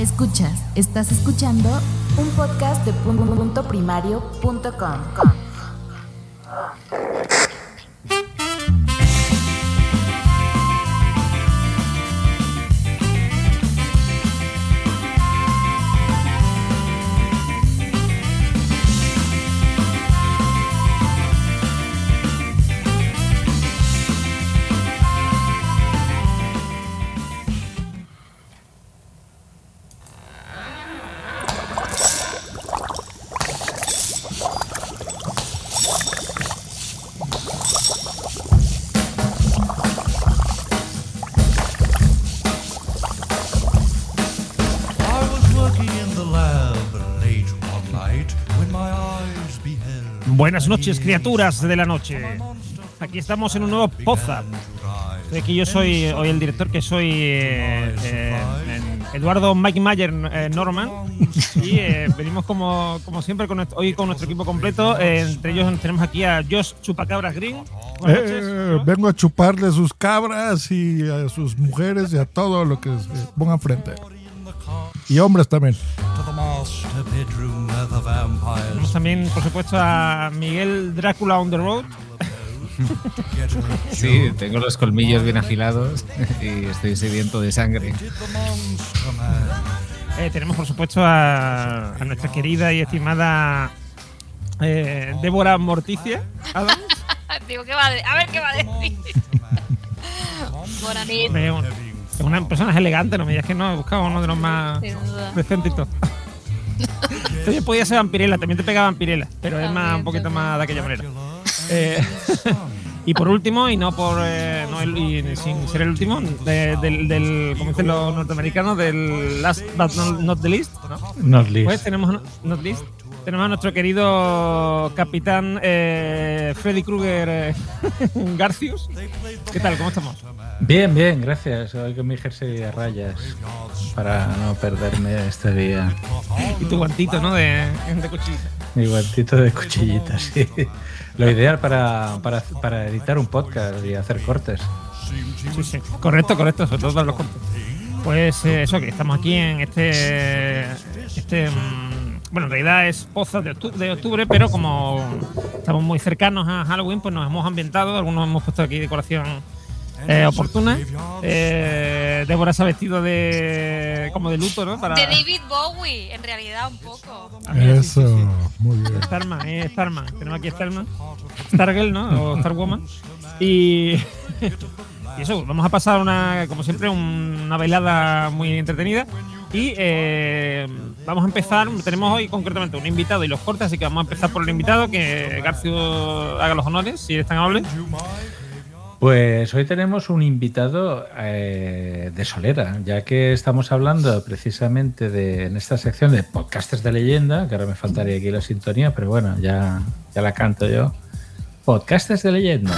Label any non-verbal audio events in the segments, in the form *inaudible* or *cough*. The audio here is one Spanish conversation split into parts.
Escuchas, estás escuchando un podcast de punto Buenas noches, criaturas de la noche. Aquí estamos en un nuevo Poza. Que yo soy hoy el director, que soy eh, eh, Eduardo Mike Mayer eh, Norman. Y venimos como, como siempre con hoy con nuestro equipo completo. Entre ellos tenemos aquí a Josh Chupacabras Green. Noches, ¿no? vengo a chuparle sus cabras y a sus mujeres y a todo lo que se ponga enfrente. Y hombres también. Tenemos también, por supuesto, a Miguel Drácula on the road. *laughs* Sí, tengo los colmillos bien afilados *laughs* y estoy sediento de sangre. Eh, tenemos, por supuesto, a, a nuestra querida y estimada eh, Débora Morticia. Adams. *laughs* Digo, ¿qué va a, de- a ver qué va a decir. Bonanit. Eh, un- es una persona elegante, no me digas que no, he buscado uno de los más decentitos. Oye, podía ser vampirela, también te pega vampirela, pero es más, También, un poquito más de aquella manera. Eh, *laughs* y por último, y no por eh, no el- y sin ser el último, de- del, del, como dicen los norteamericanos, del last but not, not the least, ¿no? Not least. Pues tenemos, not least, tenemos a nuestro querido capitán eh, Freddy Krueger eh, *laughs* Garcius. ¿Qué tal? ¿Cómo estamos? Bien, bien, gracias. Hoy con mi jersey a rayas para no perderme este día. Y tu guantito, ¿no? De, de cuchillita. Mi guantito de cuchillitas, sí. Lo ideal para, para, para editar un podcast y hacer cortes. Sí, sí. Correcto, correcto, sobre todo para los cortes. Pues eh, eso, que estamos aquí en este. este mm, bueno, en realidad es Poza de octu- de octubre, pero como estamos muy cercanos a Halloween, pues nos hemos ambientado. Algunos hemos puesto aquí decoración eh, oportuna. Eh, Débora se ha vestido de. como de luto, ¿no? Para, De David Bowie, en realidad, un poco. Mira, sí, sí, Eso, sí. muy bien. Starman, eh, Starman. Tenemos aquí Starman. Stargirl, ¿no? O Starwoman. Y, *laughs* y eso, vamos a pasar una, como siempre, una bailada muy entretenida. Y eh, vamos a empezar, tenemos hoy concretamente un invitado y los cortes, así que vamos a empezar por el invitado, que Garcio haga los honores, si es tan amable. Pues hoy tenemos un invitado eh, de Solera, ya que estamos hablando precisamente de, en esta sección de podcasters de leyenda, que ahora me faltaría aquí la sintonía, pero bueno, ya, ya la canto yo. Podcasters de leyenda.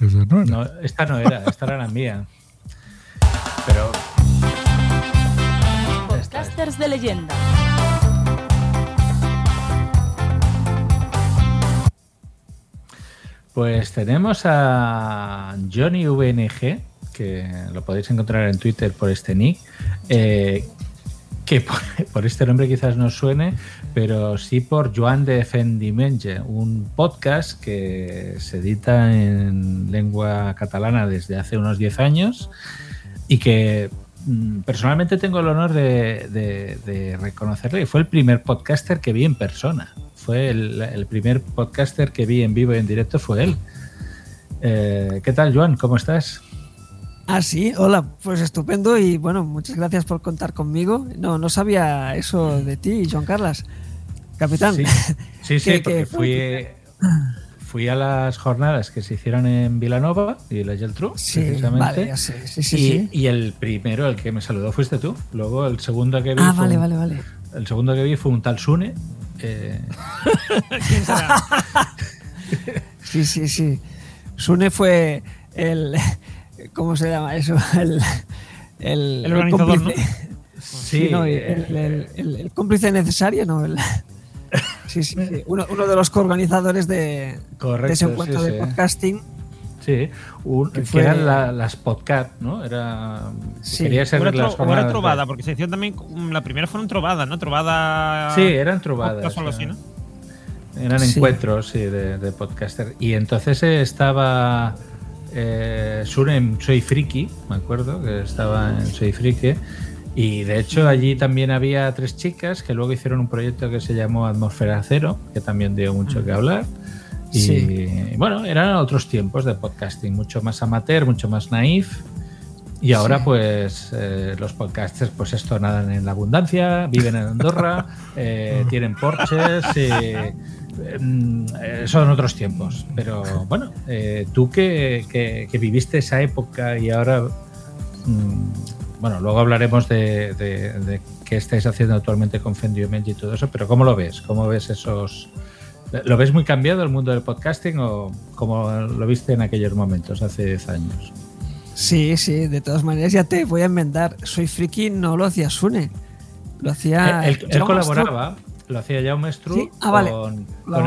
Ese no era. No, esta no era, esta era la mía. Pero De leyenda. Pues tenemos a Johnny VNG, que lo podéis encontrar en Twitter por este nick, eh, que por, *laughs* por este nombre quizás no suene, pero sí por Joan de Fendimenge, un podcast que se edita en lengua catalana desde hace unos 10 años y que personalmente tengo el honor de, de- de reconocerle. Fue el primer podcaster que vi en persona. Fue el, el primer podcaster que vi en vivo y en directo fue él. Eh, ¿Qué tal, Joan? ¿Cómo estás? Ah, sí, hola, pues estupendo y bueno, muchas gracias por contar conmigo. No, no sabía eso de ti, Joan Carlas. Capitán. Sí, sí, *laughs* sí, Que- porque que- fui, *clears throat* fui a las jornadas que se hicieron en Vilanova y la Geltrú, Sí, precisamente. vale, sé. Sí, sí, y, sí. y el primero, el que me saludó, fuiste tú. Luego el segundo que vi. Ah, fue vale, un- vale, vale. El segundo que vi fue un tal Sune. eh, *laughs* ¿Quién será? *laughs* Sí, sí, sí. Sune fue el. ¿Cómo se llama eso? El, el, El organizador, cómplice. sí, Sí, no, el, el- el- el cómplice necesario, ¿no? Sí, sí, sí. Uno, uno de los coorganizadores de, Correcto, de ese encuentro sí, de sí. podcasting. Sí, un- Que que, fue- eran la- las podcast, ¿no? Era, Sí. quería ser era, las tro- era trovada, porque se hicieron también. La primera fueron trovadas, ¿no? Trovada. Sí, eran trovadas. podcast o algo así, ¿no? Eran Sí. encuentros sí, de, de podcaster. Y entonces eh, estaba eh, Sune en Soy Friki, me acuerdo, que estaba en Soy Friki. Y de hecho allí también había tres chicas que luego hicieron un proyecto que se llamó Atmósfera Cero, que también dio mucho que hablar. Y Sí. bueno, eran otros tiempos de podcasting, mucho más amateur, mucho más naif. Y ahora, Sí. pues, eh, los podcasters, pues esto nadan en la abundancia, viven en Andorra, *laughs* eh, tienen porches, eh, mm, eh, son otros tiempos. Pero bueno, eh, tú que, que- que viviste esa época y ahora, mm, bueno, luego hablaremos de, de- de qué estáis haciendo actualmente con Fendioment y todo eso, pero ¿cómo lo ves? ¿Cómo ves esos... ¿Lo ves muy cambiado el mundo del podcasting o como lo viste en aquellos momentos, hace 10 años? Sí, sí, de todas maneras ya te voy a enmendar. Soy friki, no lo hacía Sune. Lo hacía. Eh, él, colaboraba, lo hacía Jaume Stru Sí, ah, vale. con, con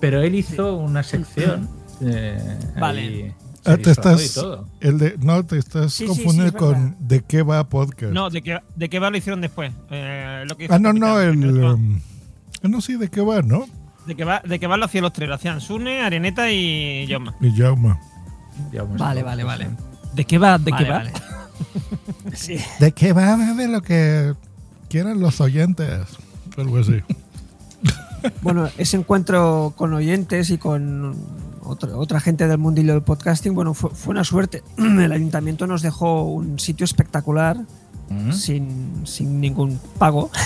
pero él hizo una sección. eh, Vale. ahí Ah, te estás, el de, no, te estás Sí, sí, confundiendo sí, es con de qué va podcast. No, ¿de qué, ¿de qué va lo hicieron después? Eh, lo que ah, no, no, el. el. um, no sé de qué va, ¿no? De que va, de que va lo hacían los tres, lo hacían Sune, Areneta y Yoma. Y Jauma. Vale, vale, sí, vale. sí. ¿De qué va? ¿De Vale, qué va? vale. *laughs* Sí. ¿De qué va? De lo que quieran los oyentes. Algo así. Bueno, ese encuentro con oyentes y con otra, otra gente del mundillo del podcasting, bueno, fue, fue una suerte. *clears throat* El ayuntamiento nos dejó un sitio espectacular Mm. sin, sin ningún pago. *laughs*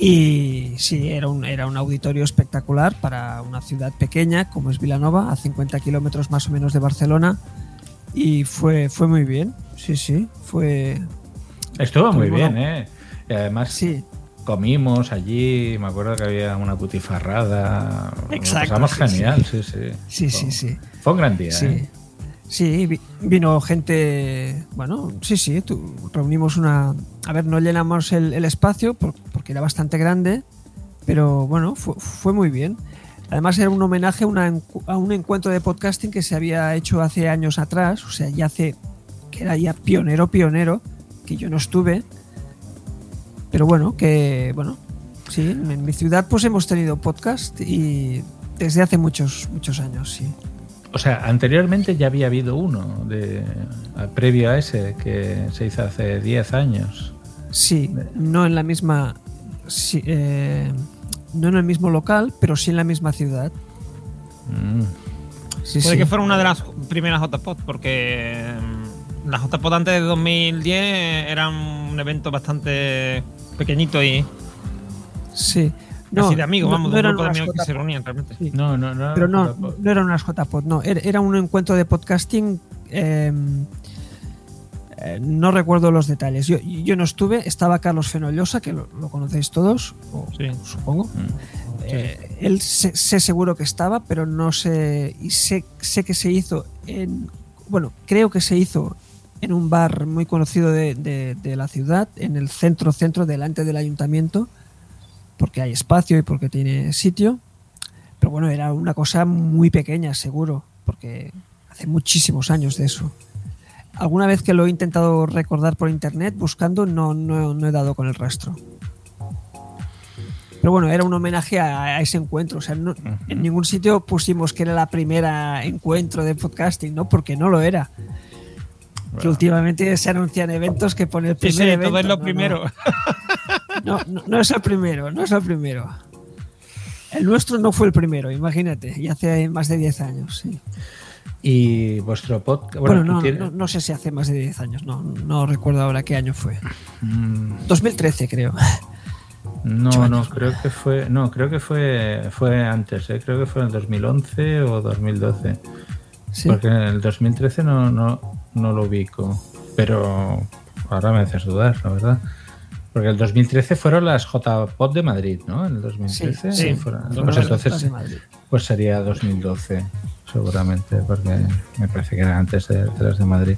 Y sí, era un, era un auditorio espectacular para una ciudad pequeña como es Vilanova, a 50 kilómetros más o menos de Barcelona. Y fue, fue muy bien, sí, sí, fue... Estuvo muy bien, ¿eh? Y además Sí, comimos allí, me acuerdo que había una putifarrada. Lo Exacto, pasamos sí, genial, sí, sí. sí, Fue- sí, sí. Fue un gran día, Sí, ¿eh? sí vi- vino gente, bueno, sí, sí, reunimos una... A ver, no llenamos el, el espacio por- porque era bastante grande, pero bueno, fue, fue muy bien. Además era un homenaje a, una encu- a un encuentro de podcasting que se había hecho hace años atrás, o sea, ya hace, que era ya pionero, pionero, que yo no estuve, pero bueno, que, bueno, sí, en mi ciudad pues hemos tenido podcast y desde hace muchos, muchos años, sí. O sea, anteriormente ya había habido uno de, a- previo a ese que se hizo hace 10 años. Sí, no en la misma. sí, eh, no en el mismo local, pero sí en la misma ciudad. Mm. Sí, Puede sí. que fuera una de las primeras JPod, porque las JPod antes de 2010 eran un evento bastante pequeñito y Sí. No, así de amigos, no- vamos, no de un grupo de amigos que se reunían realmente. sí. No, no, no. Pero no, no eran unas JPod, no. Era, era un encuentro de podcasting. eh, eh, no recuerdo los detalles. Yo, yo no estuve, estaba Carlos Fenollosa, que lo, lo conocéis todos, o Sí. supongo. Mm. Eh, él sé, sé seguro que estaba, pero no sé. Y sé, sé que se hizo en. Bueno, creo que se hizo en un bar muy conocido de, de- de la ciudad, en el centro, centro, delante del ayuntamiento, porque hay espacio y porque tiene sitio. Pero bueno, era una cosa muy pequeña, seguro, porque hace muchísimos años de eso. Alguna vez que lo he intentado recordar por internet, buscando, no, no, no he dado con el rastro. Pero bueno, era un homenaje a, ese encuentro. O sea, no- en ningún sitio pusimos que era la primera encuentro de podcasting, ¿no? Porque no lo era. Que últimamente se anuncian eventos que pone el Sí, primer sí, evento. todo es lo No, primero. No, no, no es el primero, no es el primero. El nuestro no fue el primero, imagínate, y hace más de 10 años. sí. Y vuestro podcast. Bueno, no, tienes- no, no sé si hace más de 10 años, no, no recuerdo ahora qué año fue. Mm, 2013, creo. No, no, creo que fue, no, creo que fue, fue antes, ¿eh? creo que fue en el 2011 o 2012. Sí. Porque en el 2013 no, no, no lo ubico. Pero ahora me haces dudar, la verdad. Porque el 2013 fueron las JPOT de Madrid, ¿no? En el 2013. Sí, sí. fueron- pues entonces pues sería 2012, seguramente, porque me parece que era antes de, de las de Madrid.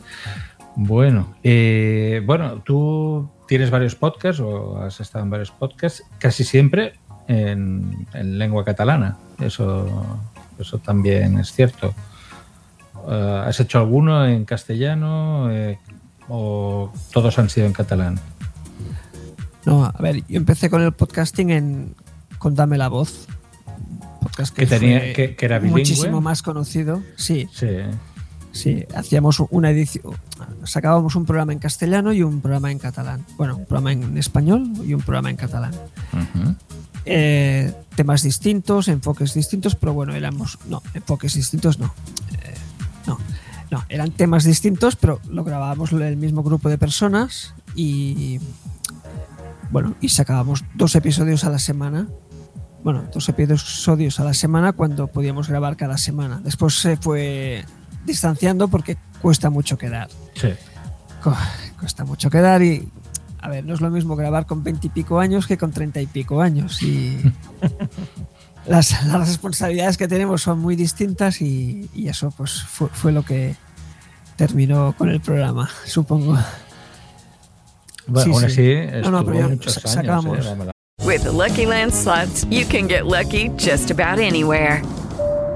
Bueno, eh, bueno, tú tienes varios podcasts o has estado en varios podcasts, casi siempre en, en lengua catalana. Eso, eso también es cierto. Eh, ¿Has hecho alguno en castellano eh, o todos han sido en catalán? No, a ver, yo empecé con el podcasting en con Dame la Voz. Podcast que, Que tenía- fue que- que era bilingüe. muchísimo más conocido. Sí, Sí. sí. Hacíamos una edición, sacábamos un programa en castellano y un programa en catalán. Bueno, un programa en español y un programa en catalán. Eh, temas distintos, enfoques distintos, pero bueno, éramos. No, enfoques distintos no. No, no, eran temas distintos, pero lo grabábamos el mismo grupo de personas y. Bueno, y sacábamos dos episodios a la semana. Bueno, dos episodios a la semana cuando podíamos grabar cada semana. Después se fue distanciando porque cuesta mucho quedar. Sí. Cuesta mucho quedar y. A ver, no es lo mismo grabar con veintipico años que con treinta y pico años. Y *laughs* las, *laughs* las responsabilidades que tenemos son muy distintas y, y eso pues fue, fue lo que terminó con el programa, supongo. Bueno, Sí, aún sí. así, No, no, estuvo pero ya muchos sa- años. sacamos. eh, With the Lucky Land slots, you can get lucky just about anywhere.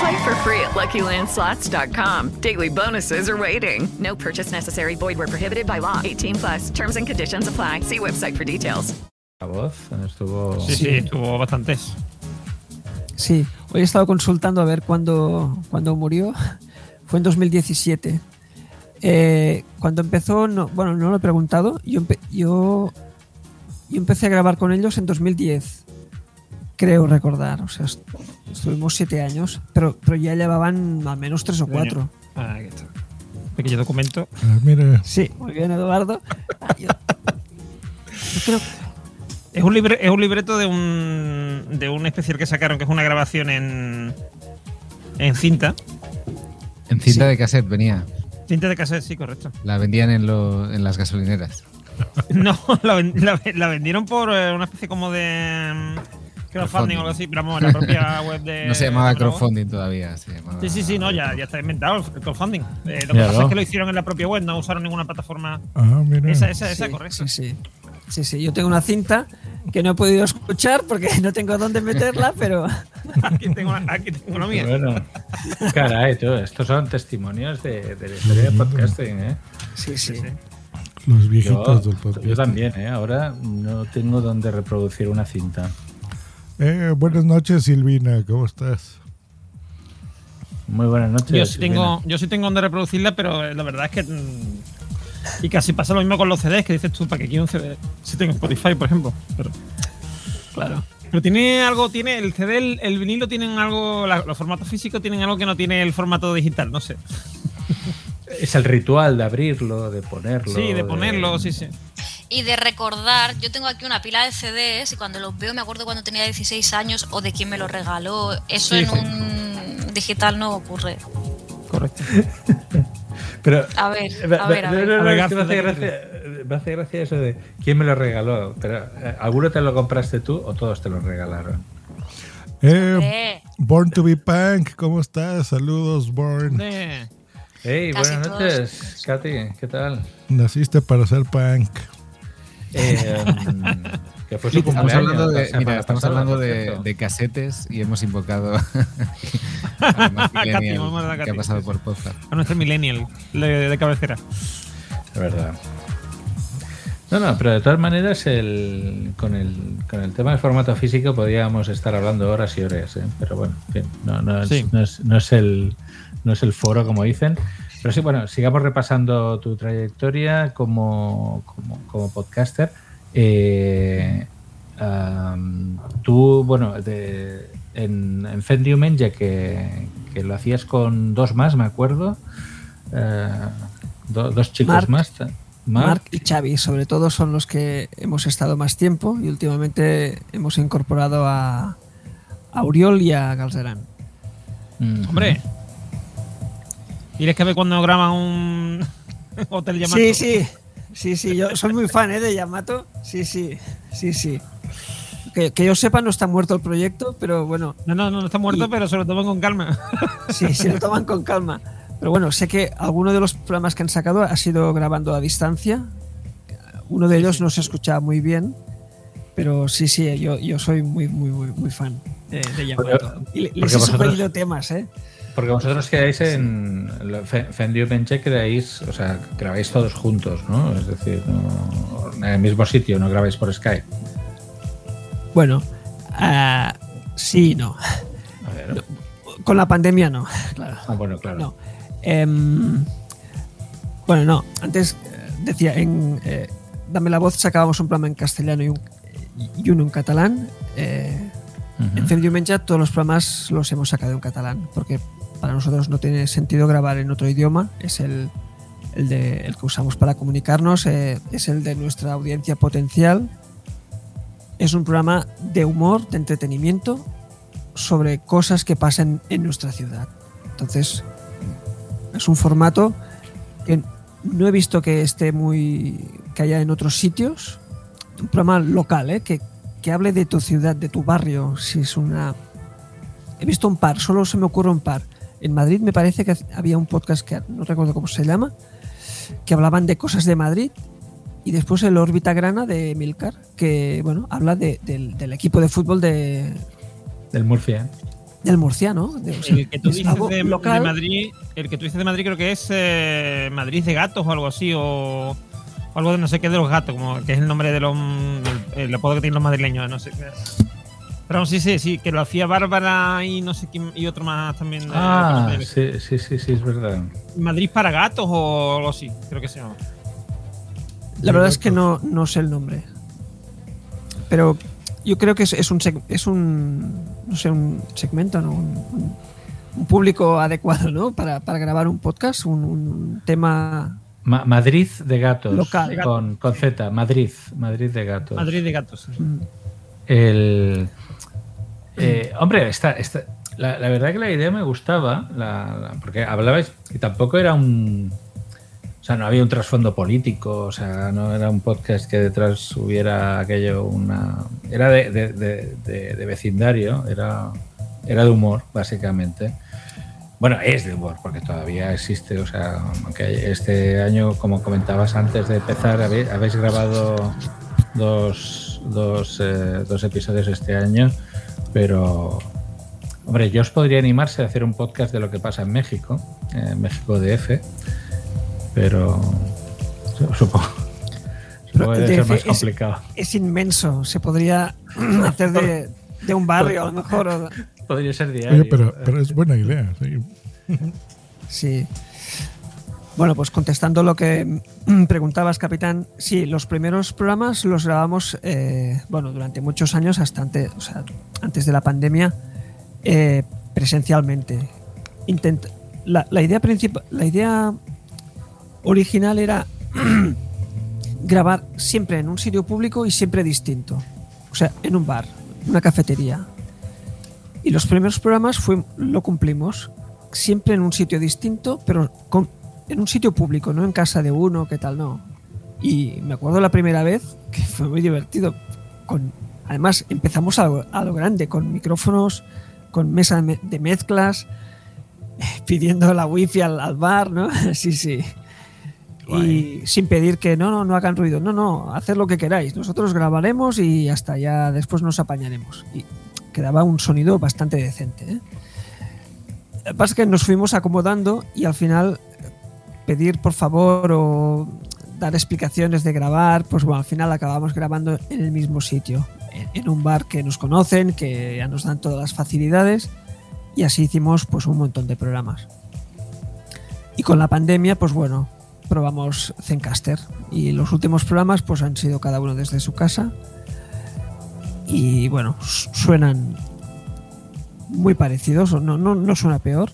Play for free at LuckyLandSlots.com. Daily bonuses are waiting. No purchase necessary. Void where prohibited by law. 18 plus. Terms and conditions apply. See website for details. La voz estuvo. Sí, sí, estuvo bastantes. Sí, hoy he estado consultando a ver cuándo, cuándo murió. *laughs* Fue en 2017. Eh, cuando empezó, no, bueno, no lo he preguntado. Yo, empe- yo, yo empecé a grabar con ellos en 2010. Creo recordar. O sea, estuvimos siete años, pero, pero ya llevaban al menos tres o cuatro. Ah, aquí está. Pequeño documento. Ah, mire, Sí, muy bien, Eduardo. *laughs* Ah, yo- yo creo- Es un, libre, es un libreto de un, de un especial que sacaron, que es una grabación en, en cinta. En cinta Sí. de cassette venía. Cinta de cassette, sí, correcto. La vendían en, lo- en las gasolineras. *laughs* No, la, ven- la ven- la vendieron por eh, una especie como de crowdfunding o algo así, pero vamos, la propia *laughs* web de. No se llamaba crowdfunding todavía. Se llamaba... Sí, sí, sí, no, ya, ya está inventado el crowdfunding. Eh, lo que pasa es que lo hicieron en la propia web, no usaron ninguna plataforma. ah, mire. Esa, esa, esa, sí, correcto. sí, sí. Sí, sí, yo tengo una cinta que no he podido escuchar porque *laughs* no tengo dónde meterla, pero *laughs* Aquí tengo una, aquí tengo una mía. Bueno, caray, tú, estos son testimonios de, de la historia de podcasting, ¿eh? sí, sí. Los Yo, viejitos del podcast. yo también, ¿eh? Ahora no tengo dónde reproducir una cinta. Eh, buenas noches, Silvina. ¿Cómo estás? Muy buenas noches. Yo sí Silvina. tengo, yo sí tengo donde reproducirla, pero eh, la verdad es que. mm, y casi pasa lo mismo con los CDs, que dices tú, ¿para qué quiero un CD? Si tengo Spotify, por ejemplo. Pero, Claro. pero tiene algo, tiene el CD, el, el vinilo tienen algo, la- los formatos físicos tienen algo que no tiene el formato digital, no sé. Es el ritual de abrirlo, de ponerlo. Sí, de ponerlo, sí, sí. Y de recordar, yo tengo aquí una pila de CDs y cuando los veo me acuerdo cuando tenía 16 años o de quién me los regaló. Eso Sí, en un digital no ocurre. Correcto. *laughs* Pero, A ver, Eh, a ver, a no, ver. no, no, A ver, es que me hace gracia, me hace gracia eso de quién me lo regaló. Pero, eh, ¿alguno te lo compraste tú o todos te lo regalaron? Eh, Eh, Born to be Punk, ¿cómo estás? Saludos, Born. Hey, Casi buenas todos. noches, Katy, ¿qué tal? Naciste para ser punk. Eh, que fue su Estamos hablando la de, mira, estamos pasada, hablando por de, cierto. de casetes y hemos invocado *laughs* a una Katy, *laughs* millennial vamos a dar a que ha Katy. pasado por podcast. A nuestro millennial de, de cabecera. Es verdad. No, no, pero de todas maneras, el, con, el, con el tema del formato físico podríamos estar hablando horas y horas, ¿eh? pero bueno, en fin, no, no es, Sí. no, es, no es el, no es el foro, como dicen. Pero sí, bueno, sigamos repasando tu trayectoria como, como, como podcaster. Eh, tú, bueno, de- en, en Fendiumen, ya que, que lo hacías con dos más, me acuerdo. eh, do- dos chicos más. Marc. Marc y Xavi, sobre todo, son los que hemos estado más tiempo y últimamente hemos incorporado a, a Uriol y a Galzerán. Mm. Hombre. ¿Quieres que ve cuando graban un *laughs* hotel llamado? Sí, sí, sí, sí, yo soy muy fan ¿eh, de Yamato. Sí, sí, sí, sí. Que, que yo sepa, no está muerto el proyecto, pero bueno. No, no, no, no está muerto, Y- pero se lo toman con calma. *laughs* Sí, se lo toman con calma. Pero bueno, sé que alguno de los programas que han sacado ha sido grabando a distancia. Uno de ellos no se escuchaba muy bien, pero sí, sí, yo, yo soy muy, muy, muy, muy fan de, de Yamato. Y le- les porque he vosotros- temas, ¿eh? Porque vosotros quedáis en Fendi quedáis, o sea, grabáis todos juntos, ¿no? Es decir, no- en el mismo sitio, no grabáis por Skype. Bueno, ah, sí y no. A ver. Con la pandemia no, *laughs* claro. Ah, bueno, claro. No. Em, bueno, no. Antes eh, decía, en eh, Dame la voz sacábamos un programa en castellano y, un, y uno en catalán. Eh, En Fem Diumenge todos los programas los hemos sacado en catalán, porque para nosotros no tiene sentido grabar en otro idioma. Es el, el, de, el que usamos para comunicarnos, eh, es el de nuestra audiencia potencial. Es un programa de humor, de entretenimiento, sobre cosas que pasan en nuestra ciudad. Entonces, es un formato que no he visto que esté muy. que haya en otros sitios. Un programa local, ¿eh? que, que hable de tu ciudad, de tu barrio. Si es una. He visto un par, solo se me ocurre un par. En Madrid me parece que había un podcast que no recuerdo cómo se llama, que hablaban de cosas de Madrid. Y después el Órbita Grana de Milcar, que bueno, habla de- del, del equipo de fútbol de, Del Murcia. del murciano. de- o sea, El que tú es dices de. Madrid, el que tú dices de Madrid creo que es eh, Madrid de gatos o algo así, o, o algo de no sé qué de los gatos, como que es el nombre de los el, el apodo que tienen los madrileños, no sé qué. Pero sí, sí, sí, que lo hacía Bárbara y no sé quién, y otro más también. de- Ah, de- sí, sí, sí, sí, es verdad. Madrid para gatos o algo así, creo que se llama. La verdad es que no, no sé el nombre. Pero yo creo que es, es un seg- es un no sé, un segmento, ¿no? Un, un- un público adecuado, ¿no? Para, para grabar un podcast, un, un tema Ma- Madrid de gatos. Local. Con, con Z. Madrid. Madrid de gatos. Madrid de gatos. sí. mm, El. Eh, hombre, esta, esta- la, la verdad que la idea me gustaba, porque hablabais, y tampoco era un. O sea, no había un trasfondo político, o sea, no era un podcast que detrás hubiera aquello, una. Era de, de- de- de- de vecindario, era, era de humor, básicamente. Bueno, es de humor, porque todavía existe, o sea, aunque este año, como comentabas antes de empezar, habéis, habéis grabado dos, dos, eh, dos episodios este año, pero, hombre, yo os podría animarse a hacer un podcast de lo que pasa en México, en México DF, pero su- supongo, supongo que debe ser más es- complicado. es inmenso. Se podría *clears throat* hacer de, de un barrio, a lo mejor. o- *laughs* Podría ser diario. Oye, pero, pero es buena idea. sí. *laughs* Sí. Bueno, pues contestando lo que mm, preguntabas, capitán, sí, los primeros programas los grabamos, eh, bueno, durante muchos años, hasta antes, o sea, antes de la pandemia, eh, presencialmente. Intent- la, la idea la idea original era *clears throat* grabar siempre en un sitio público y siempre distinto. O sea, en un bar, una cafetería. Y los primeros programas fue, lo cumplimos siempre en un sitio distinto, pero con- en un sitio público, no en casa de uno, qué tal, no. Y me acuerdo la primera vez que *laughs* fue muy divertido. Con, además, empezamos a lo, a lo grande, con micrófonos, con mesa de me- de mezclas, *laughs* pidiendo la wifi al, al bar, ¿no? *laughs* Sí, sí. Y sin pedir que no, no, no hagan ruido. No, no, haced lo que queráis. Nosotros grabaremos y hasta ya después nos apañaremos. Y quedaba un sonido bastante decente. ¿eh? Lo que pasa es que nos fuimos acomodando y al final pedir por favor o dar explicaciones de grabar, pues bueno, al final acabamos grabando en el mismo sitio, en, un bar que nos conocen, que ya nos dan todas las facilidades y así hicimos pues un montón de programas. Y con la pandemia, pues bueno, probamos Zencaster y los últimos programas pues han sido cada uno desde su casa y bueno, su- suenan muy parecidos, no, no, no suena peor.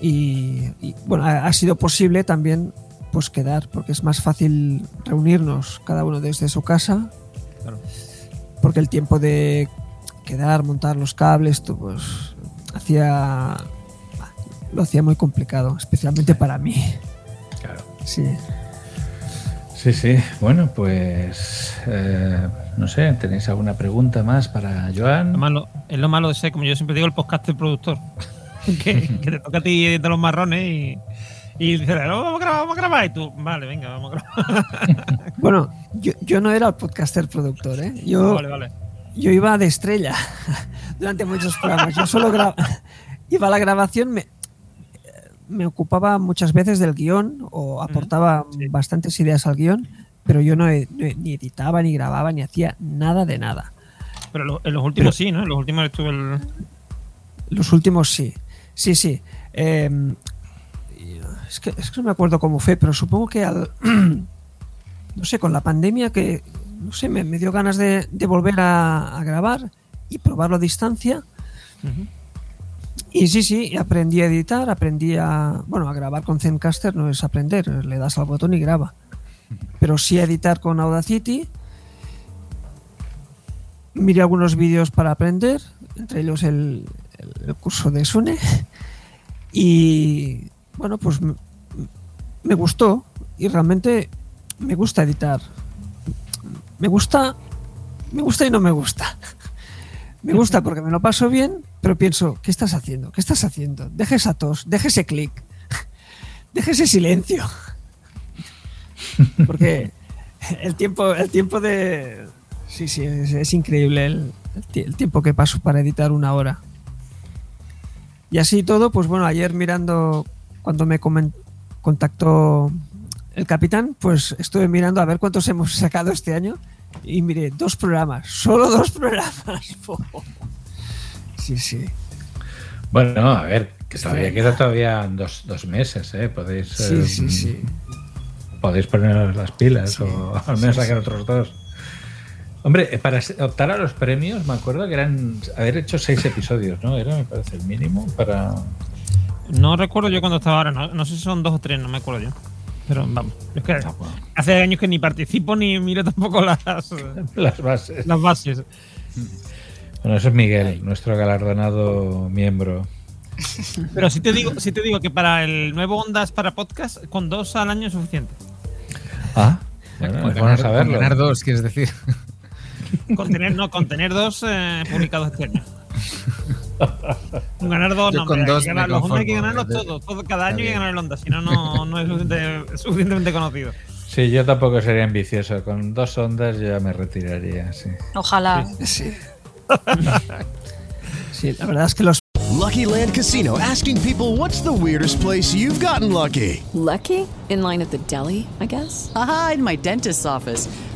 Y, y, bueno, ha, ha sido posible también pues quedar, porque es más fácil reunirnos cada uno desde su casa, porque el tiempo de quedar, montar los cables, tú, pues hacía lo hacía muy complicado, especialmente para mí. Claro. Sí. Sí, sí. Bueno, pues eh, no sé, ¿tenéis alguna pregunta más para Joan? Lo malo, es lo malo de ser, como yo siempre digo, el podcast del productor. *laughs* que, que te toca a ti de los marrones y, y dices, "No, vamos a grabar, vamos a grabar. Y tú, vale, venga, vamos a grabar. *laughs* Bueno, yo, yo no era el podcaster productor, ¿eh? Yo, vale, vale. yo iba de estrella *laughs* durante muchos programas. Yo solo iba a la grabación, me, me ocupaba muchas veces del guion o aportaba bastantes ideas al guion, pero yo no, ni editaba, ni grababa, ni hacía nada de nada. Pero en los últimos sí, ¿no? En los últimos estuve el. Los últimos sí. Sí, sí. Eh, es, que, es que no me acuerdo cómo fue, pero supongo que al. *clears throat* no sé, con la pandemia que. No sé, me, me dio ganas de, de volver a, a grabar y probarlo a distancia. Y sí, sí, aprendí a editar, aprendí a. Bueno, a grabar con Zencaster no es aprender, le das al botón y graba. Pero sí a editar con Audacity. Miré algunos vídeos para aprender, entre ellos el, el- curso de Sune. Y bueno, pues me gustó y realmente me gusta editar. Me gusta, me gusta y no me gusta. *laughs* Me gusta porque me lo paso bien, pero pienso, ¿qué estás haciendo? ¿Qué estás haciendo? Deja esa tos, deja ese clic, *laughs* deja ese silencio. Porque el tiempo, el tiempo de... Sí, sí, es, es increíble el tiempo que paso para editar una hora. Y así todo, pues bueno, ayer mirando, cuando me contactó el capitán, pues estuve mirando a ver cuántos hemos sacado este año y miré, dos programas, solo dos programas. *laughs* Sí, sí. Bueno, a ver, que todavía queda todavía dos, dos meses, ¿eh? Podéis, Sí, eh, sí, sí. podéis poneros las pilas o al menos sacar otros dos. Hombre, eh, para optar a los premios, me acuerdo que eran haber hecho seis episodios, ¿no? Era, me parece, el mínimo para. No recuerdo yo cuando estaba ahora, no, no sé si son dos o tres, no me acuerdo yo. Pero vamos, es que hace años que ni participo ni miro tampoco *laughs* las, Las bases. las bases. Bueno, eso es Miguel, nuestro galardonado miembro. Pero sí te digo, sí te digo que para el nuevo Ondas para podcast, con dos al año es suficiente. Ah, bueno, ganar- bueno con saberlo. ganar dos, quieres decir. Contener, no, contener dos eh, publicados este año. Ganar dos, no, hay dos que ganar- los Ondas hay que ganarlos de- todos, todo, cada año hay que ganar el Onda, si no, no es suficiente- *laughs* suficientemente conocido. Sí, yo tampoco sería ambicioso. Con dos ondas ya me retiraría, sí. Ojalá. Sí. *laughs* Sí, la verdad es que los Lucky Land Casino asking people what's the weirdest place you've gotten lucky? Lucky? In line at the deli, I guess? Aha, in my dentist's office.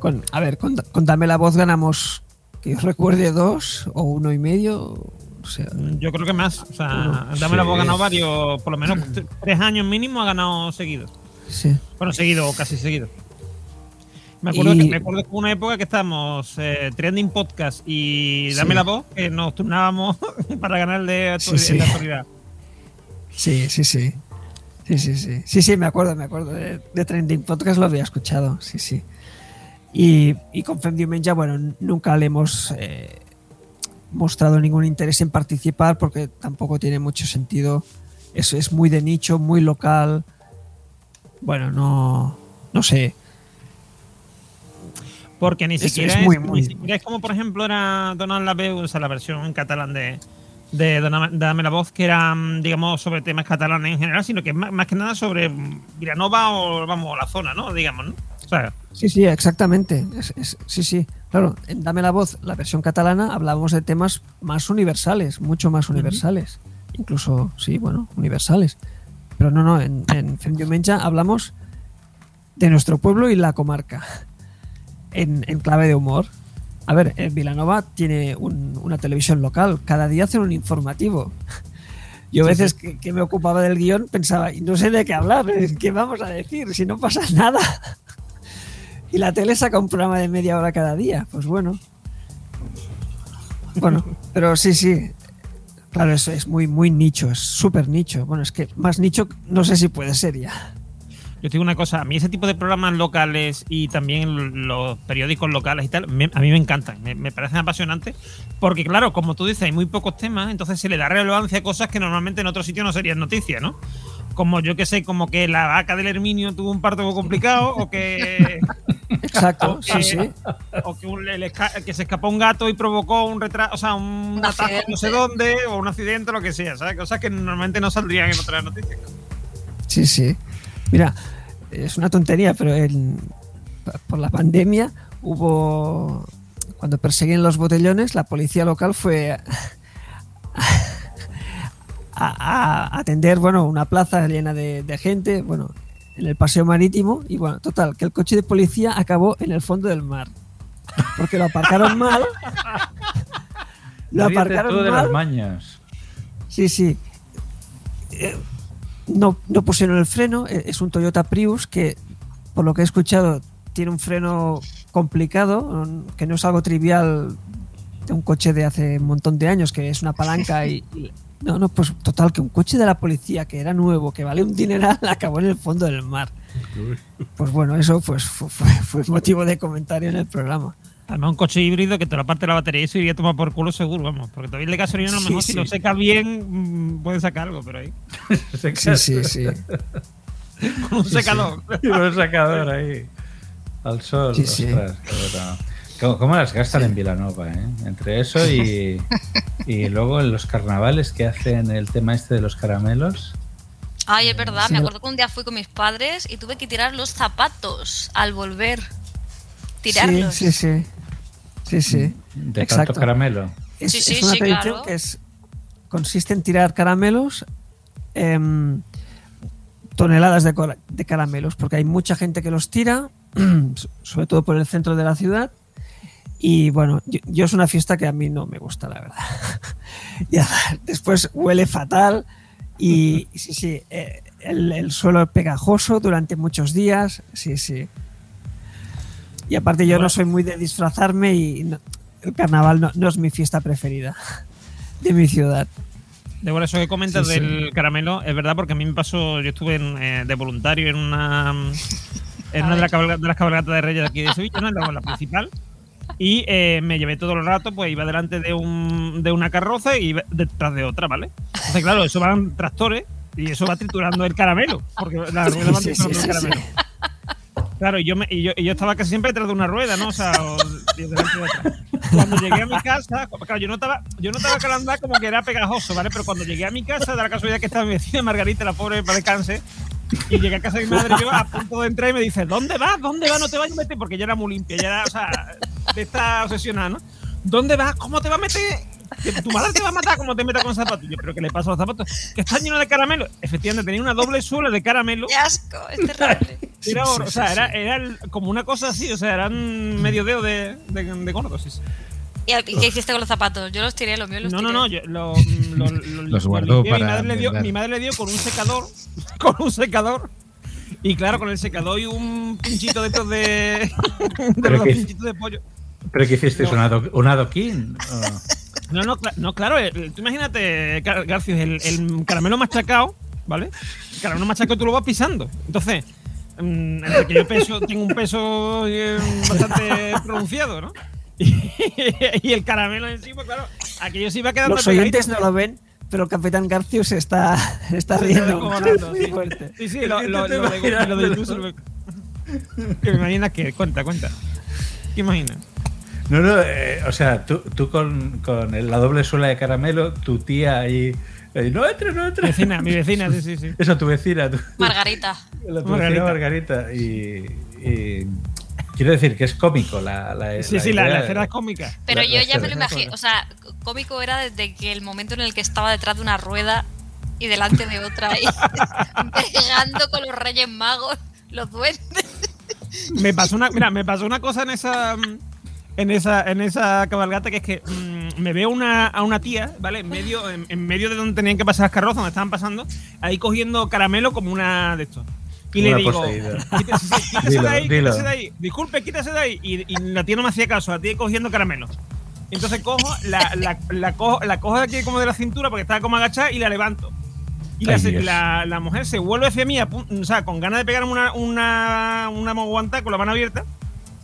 Con, a ver, con, con Dame la Voz ganamos que yo recuerde dos o uno y medio. O sea, Yo creo que más. O sea, Uno. Dame la voz ha ganado varios, por lo menos tres años mínimo ha ganado seguidos. sí. Bueno, seguido o casi seguido. Me acuerdo, Y- que, me acuerdo que hubo una época que estábamos eh, Trending Podcast y Dame Sí. la voz, que nos turnábamos *laughs* para ganar el de, Sí, sí. de actualidad. Sí, sí, sí. Sí, sí, sí. Sí, sí, me acuerdo, me acuerdo. De, de Trending Podcast lo había escuchado, sí, sí. Y, y con Fem Diumenge, bueno, nunca le hemos eh, mostrado ningún interés en participar porque tampoco tiene mucho sentido. Eso es muy de nicho, muy local. Bueno, no, no sé. Porque ni Es- siquiera es es, muy, muy- siquiera es como, por ejemplo, era Donald la Veu, o sea, la versión en catalán de, de Dame la voz, que era, mm, digamos, sobre temas catalanes en general, sino que es más, más que nada sobre Vilanova o, vamos, la zona, ¿no? Digamos, ¿no? O sea, Sí, sí, exactamente. Es- es- sí, sí. Claro, en Dame la voz, la versión catalana, hablábamos de temas más universales, mucho más universales. Incluso, sí, bueno, universales. Pero no, no, en, en Diumenge hablamos de nuestro pueblo y la comarca. *laughs* En, en clave de humor. A ver, en Vilanova tiene un- una televisión local. Cada día hacen un informativo. *laughs* Yo a veces. Que, que me ocupaba del guion pensaba, y no sé de qué hablar, ¿qué vamos a decir? Si no pasa *laughs* nada. Y la tele saca un programa de media hora cada día. Pues bueno. Bueno, pero sí, sí. Claro, eso es muy, muy nicho, es súper nicho. Bueno, es que más nicho no sé si puede ser ya. Yo te digo una cosa, a mí ese tipo de programas locales y también los periódicos locales y tal, me- a mí me encantan, me, me parecen apasionantes, porque claro, como tú dices, hay muy pocos temas, entonces se le da relevancia a cosas que normalmente en otro sitio no serían noticias, ¿no? Como yo que sé, como que la vaca del Herminio tuvo un parto complicado, o que... *laughs* Exacto, sí, sí. O que, un- esca- que se escapó un gato y provocó un retraso, o sea, un, atajo no sé dónde, o un accidente, lo que sea, ¿sabes? Cosas que normalmente no saldrían en otras noticias. Sí, sí. Mira, es una tontería, pero en- por la pandemia hubo. Cuando perseguían los botellones, la policía local fue a, a- a atender bueno, una plaza llena de, de gente, bueno, en el paseo marítimo, y bueno, total, que el coche de policía acabó en el fondo del mar. Porque lo aparcaron *laughs* mal. lo aparcaron tú de mal. las mañas. Sí, sí. Eh, no, no pusieron el freno. eh, Es un Toyota Prius que, por lo que he escuchado, tiene un freno complicado, que no es algo trivial de un coche de hace un montón de años, que es una palanca y... no, no, pues total, que un coche de la policía que era nuevo, que vale un dineral, *laughs* acabó en el fondo del mar. Pues bueno, eso pues fue, fue- fue motivo de comentario en el programa. Además, un coche híbrido que te lo parte la batería y eso iría a tomar por culo seguro, vamos. Porque todavía el de gasolina a lo Sí, mejor si sí. lo seca bien, mm, puede sacar algo, pero ahí. *laughs* Sí, sí, sí. *laughs* Con un secador. sí. Y un secador ahí. Al sol. Sí, sí. ostras. ¿Cómo, cómo las gastan en Vilanova, eh? Entre eso y, *laughs* y luego en los carnavales que hacen el tema este de los caramelos. Ay, es verdad, Sí. me acuerdo que un día fui con mis padres y tuve que tirar los zapatos al volver. Tirarlos. Sí, sí, sí. Sí, sí. De Exacto. tanto caramelo. Es, Sí, sí, es una sí, tradición claro. que es, consiste en tirar caramelos, em, toneladas de, de caramelos, porque hay mucha gente que los tira, *clears throat* sobre todo por el centro de la ciudad. Y bueno, yo, yo es una fiesta que a mí no me gusta, la verdad. *laughs* Ya, después huele fatal y sí, sí, eh, el, el suelo pegajoso durante muchos días, sí, sí. Y aparte yo no soy muy de disfrazarme y no- el carnaval no, no es mi fiesta preferida *laughs* de mi ciudad. De bueno, eso que comentas Sí, sí. del caramelo, es verdad, porque a mí me pasó, yo estuve en, eh, de voluntario en una en *laughs* una de, las cabalga- de las cabalgatas de Reyes aquí de Sevilla, ¿no? en la, la principal. Y eh, me llevé todo el rato, pues iba delante de, un, de una carroza y iba detrás de otra, ¿vale? Entonces, claro, eso van tractores y eso va triturando el caramelo, porque las ruedas van triturando el caramelo. Claro, y yo, me- y, yo, y yo estaba casi siempre detrás de una rueda, ¿no? O sea, o de-. Cuando llegué a mi casa, claro, yo notaba, yo notaba que andar como que era pegajoso, ¿vale? Pero cuando llegué a mi casa, de la casualidad que estaba mi vecina Margarita, la pobre para descanse, y llegué a casa de mi madre, yo a punto de entrar y me dice, ¿dónde vas? ¿Dónde vas? No te vayas a meter, porque ya era muy limpia, ya era, o sea, de esta obsesionada, ¿no? ¿Dónde vas? ¿Cómo te vas a meter? Que tu madre te va a matar como te metas con zapatos. Yo, ¿pero qué le pasa a los zapatos? Que están llenos de caramelo. Efectivamente, tenía una doble suela de caramelo. ¡Qué asco! Es terrible. *laughs* Era, Sí, hor- sí, o sea, sí, era, sí. era como una cosa así, o sea, eran medio dedo de, de, de gordo, sí, sí. ¿Y qué hiciste con los zapatos? Yo los tiré, los míos los No, tiré. no, no, yo lo, lo- lo- *laughs* Los lo guardó limpié. mi para madre, le dio, mi madre le dio con un secador, *laughs* con un secador. Y claro, con el secador y un pinchito de estos de, *laughs* de Pero los pinchitos de pollo. ¿Pero qué hiciste? No. ¿Un, ado- un adoquín? ¿O- No, no, cla- no claro, el- tú imagínate, Gar- Garcius, el, el caramelo machacado, ¿vale? El caramelo machacado tú lo vas pisando. Entonces, mm, entre que yo peso, tengo un peso eh, bastante pronunciado, ¿no? *laughs* Y, el caramelo encima, claro, aquello sí va quedando Los oyentes pegadito. no lo ven, pero el capitán Garcius está, está riendo sí. fuerte. Sí, sí, lo, lo, lo de, lo de YouTube se lo- ¿Qué me imaginas que? Cuenta, cuenta. ¿Qué imaginas? No, no, eh, o sea, tú, tú con, con la doble suela de caramelo, tu tía ahí. eh, no entres, no entres. Vecina, mi vecina, sí, sí, sí. Eso, tu vecina. tu- Margarita. *laughs* la tu Margarita. vecina Margarita. Y, y quiero decir que es cómico la. la Sí, sí, la, idea la escena es cómica. Pero La- yo la ya me lo imagino. O sea, cómico era desde que el momento en el que estaba detrás de una rueda y delante de otra y *laughs* pegando con los Reyes Magos, los duendes. me pasó una mira me pasó una cosa en esa en esa en esa cabalgata que es que mm, me veo una, a una tía vale en medio en, en medio de donde tenían que pasar las carrozas donde estaban pasando ahí cogiendo caramelo como una de estos y le digo quítese, sí, quítese Dilo, de ahí dilo. quítese de ahí disculpe quítese de ahí y, y la tía no me hacía caso la tía cogiendo caramelo entonces cojo la, la, la cojo la cojo de aquí como de la cintura porque estaba como agachada y la levanto y la, Ay, la, la mujer se vuelve hacia mí, o sea, con ganas de pegarme una, una, una moguanta con la mano abierta.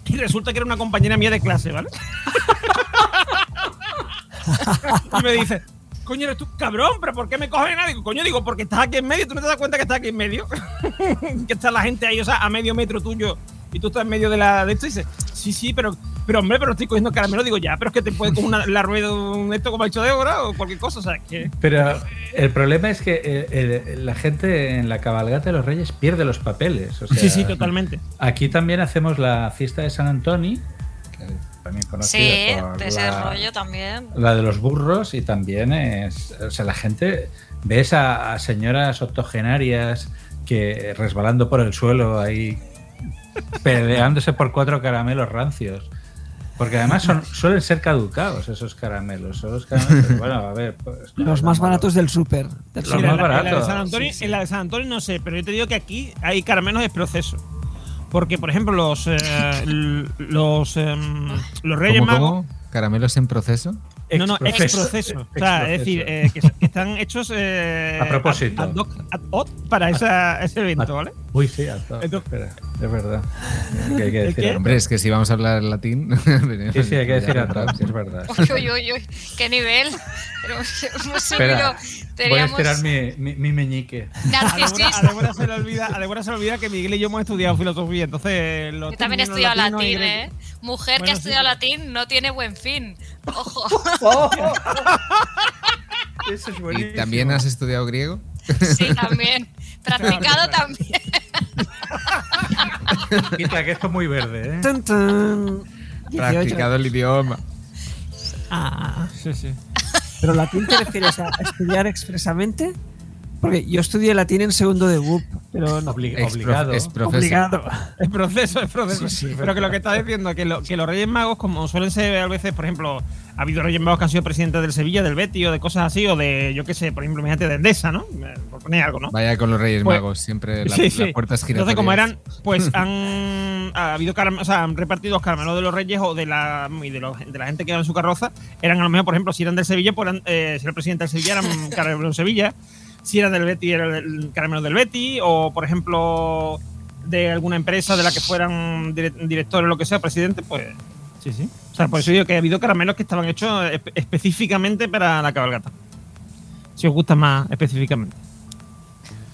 Y resulta que era una compañera mía de clase, ¿vale? *laughs* y me dice, coño, eres tú, cabrón, pero ¿por qué me coges nada? Digo, coño, digo, porque estás aquí en medio, tú no te das cuenta que estás aquí en medio. *laughs* que está la gente ahí, o sea, a medio metro tuyo y tú estás en medio de la de esto y dices, sí, sí, pero, pero hombre, pero estoy cogiendo caramelo. Digo, ya, pero es que te puede con una, la rueda de esto como ha hecho de obra o cualquier cosa, o sea, que. Pero el problema es que eh, el- la gente en la cabalgata de los Reyes pierde los papeles. o sea, sí, sí, totalmente. Aquí también hacemos la fiesta de San Antonio, también conocida Sí, por de ese la, rollo también. la de los burros y también es, o sea, la gente ves a, a señoras octogenarias que resbalando por el suelo ahí *laughs* peleándose por cuatro caramelos rancios. Porque además son, suelen ser caducados esos caramelos. Son los caramelos, bueno, a ver, pues, Los más baratos del súper. del Los más en la- en la de baratos. San Antonio, Sí, sí. En la de San Antonio no sé, pero yo te digo que aquí hay caramelos de proceso. Porque, por ejemplo, los eh, *laughs* los, em, los Reyes ¿Cómo, Magos. cómo? ¿Caramelos en proceso? No, no, ex proceso. O sea, es decir, eh, que, que están hechos eh, A propósito. ad, ad hoc- ad hoc para esa- ese evento, ¿vale? Uy, sí, hasta- Entonces- espera, es verdad. Que hay que ¿El decir qué? Hombre, es que si vamos a hablar latín. *laughs* Sí, sí, hay que decir atrás, sí, es verdad. Uy, uy, uy, uy, qué nivel. Pero *laughs* hemos Espera, subido. voy a Teníamos estirar mi, mi, mi meñique. *laughs* A Débora, se le olvida, a Débora se le olvida que Miguel y yo hemos estudiado filosofía, entonces los Yo también he estudiado y latín, ¿eh? Mujer que ha sí, estudiado latín no tiene buen fin. Ojo. *laughs* Eso es ¿Y buenísimo. también has estudiado griego? Sí, también. *laughs* Practicado también. Quita, que esto es muy verde, ¿eh? Tun, tun. 18. Practicado el idioma. Ah, Sí, sí. ¿Pero latín te refieres a estudiar expresamente? Porque yo estudié latín en segundo de BUP, pero no. Obligado. es profeso. Obligado. Es proceso, es proceso. Sí, sí, Pero que lo que está diciendo es que, lo- que los Reyes Magos, como suelen ser a veces, por ejemplo, ha habido Reyes Magos que han sido presidentes del Sevilla, del Betis o de cosas así, o de, yo qué sé, por ejemplo, imagínate de Endesa, ¿no? Eh, Por poner algo, ¿no? Vaya con los Reyes Pues- Magos, siempre la, *laughs* sí, las sí. puertas giratorias. Entonces, como eran, pues *laughs* han ha habido o sea, han repartido los caramelos de los Reyes o de la y de, los- de la gente que iba en su carroza, eran a lo mejor, por ejemplo, si eran del Sevilla, pues eran, eh, si era el presidente del Sevilla, eran *laughs* caramelos de Sevilla. Si eran del Betis, era el caramelo del Betis, o por ejemplo, de alguna empresa de la que fueran dire- directores o lo que sea, presidente, pues sí, sí. O sea, por eso digo que ha habido caramelos que estaban hechos espe- específicamente para la cabalgata. Si os gusta más específicamente.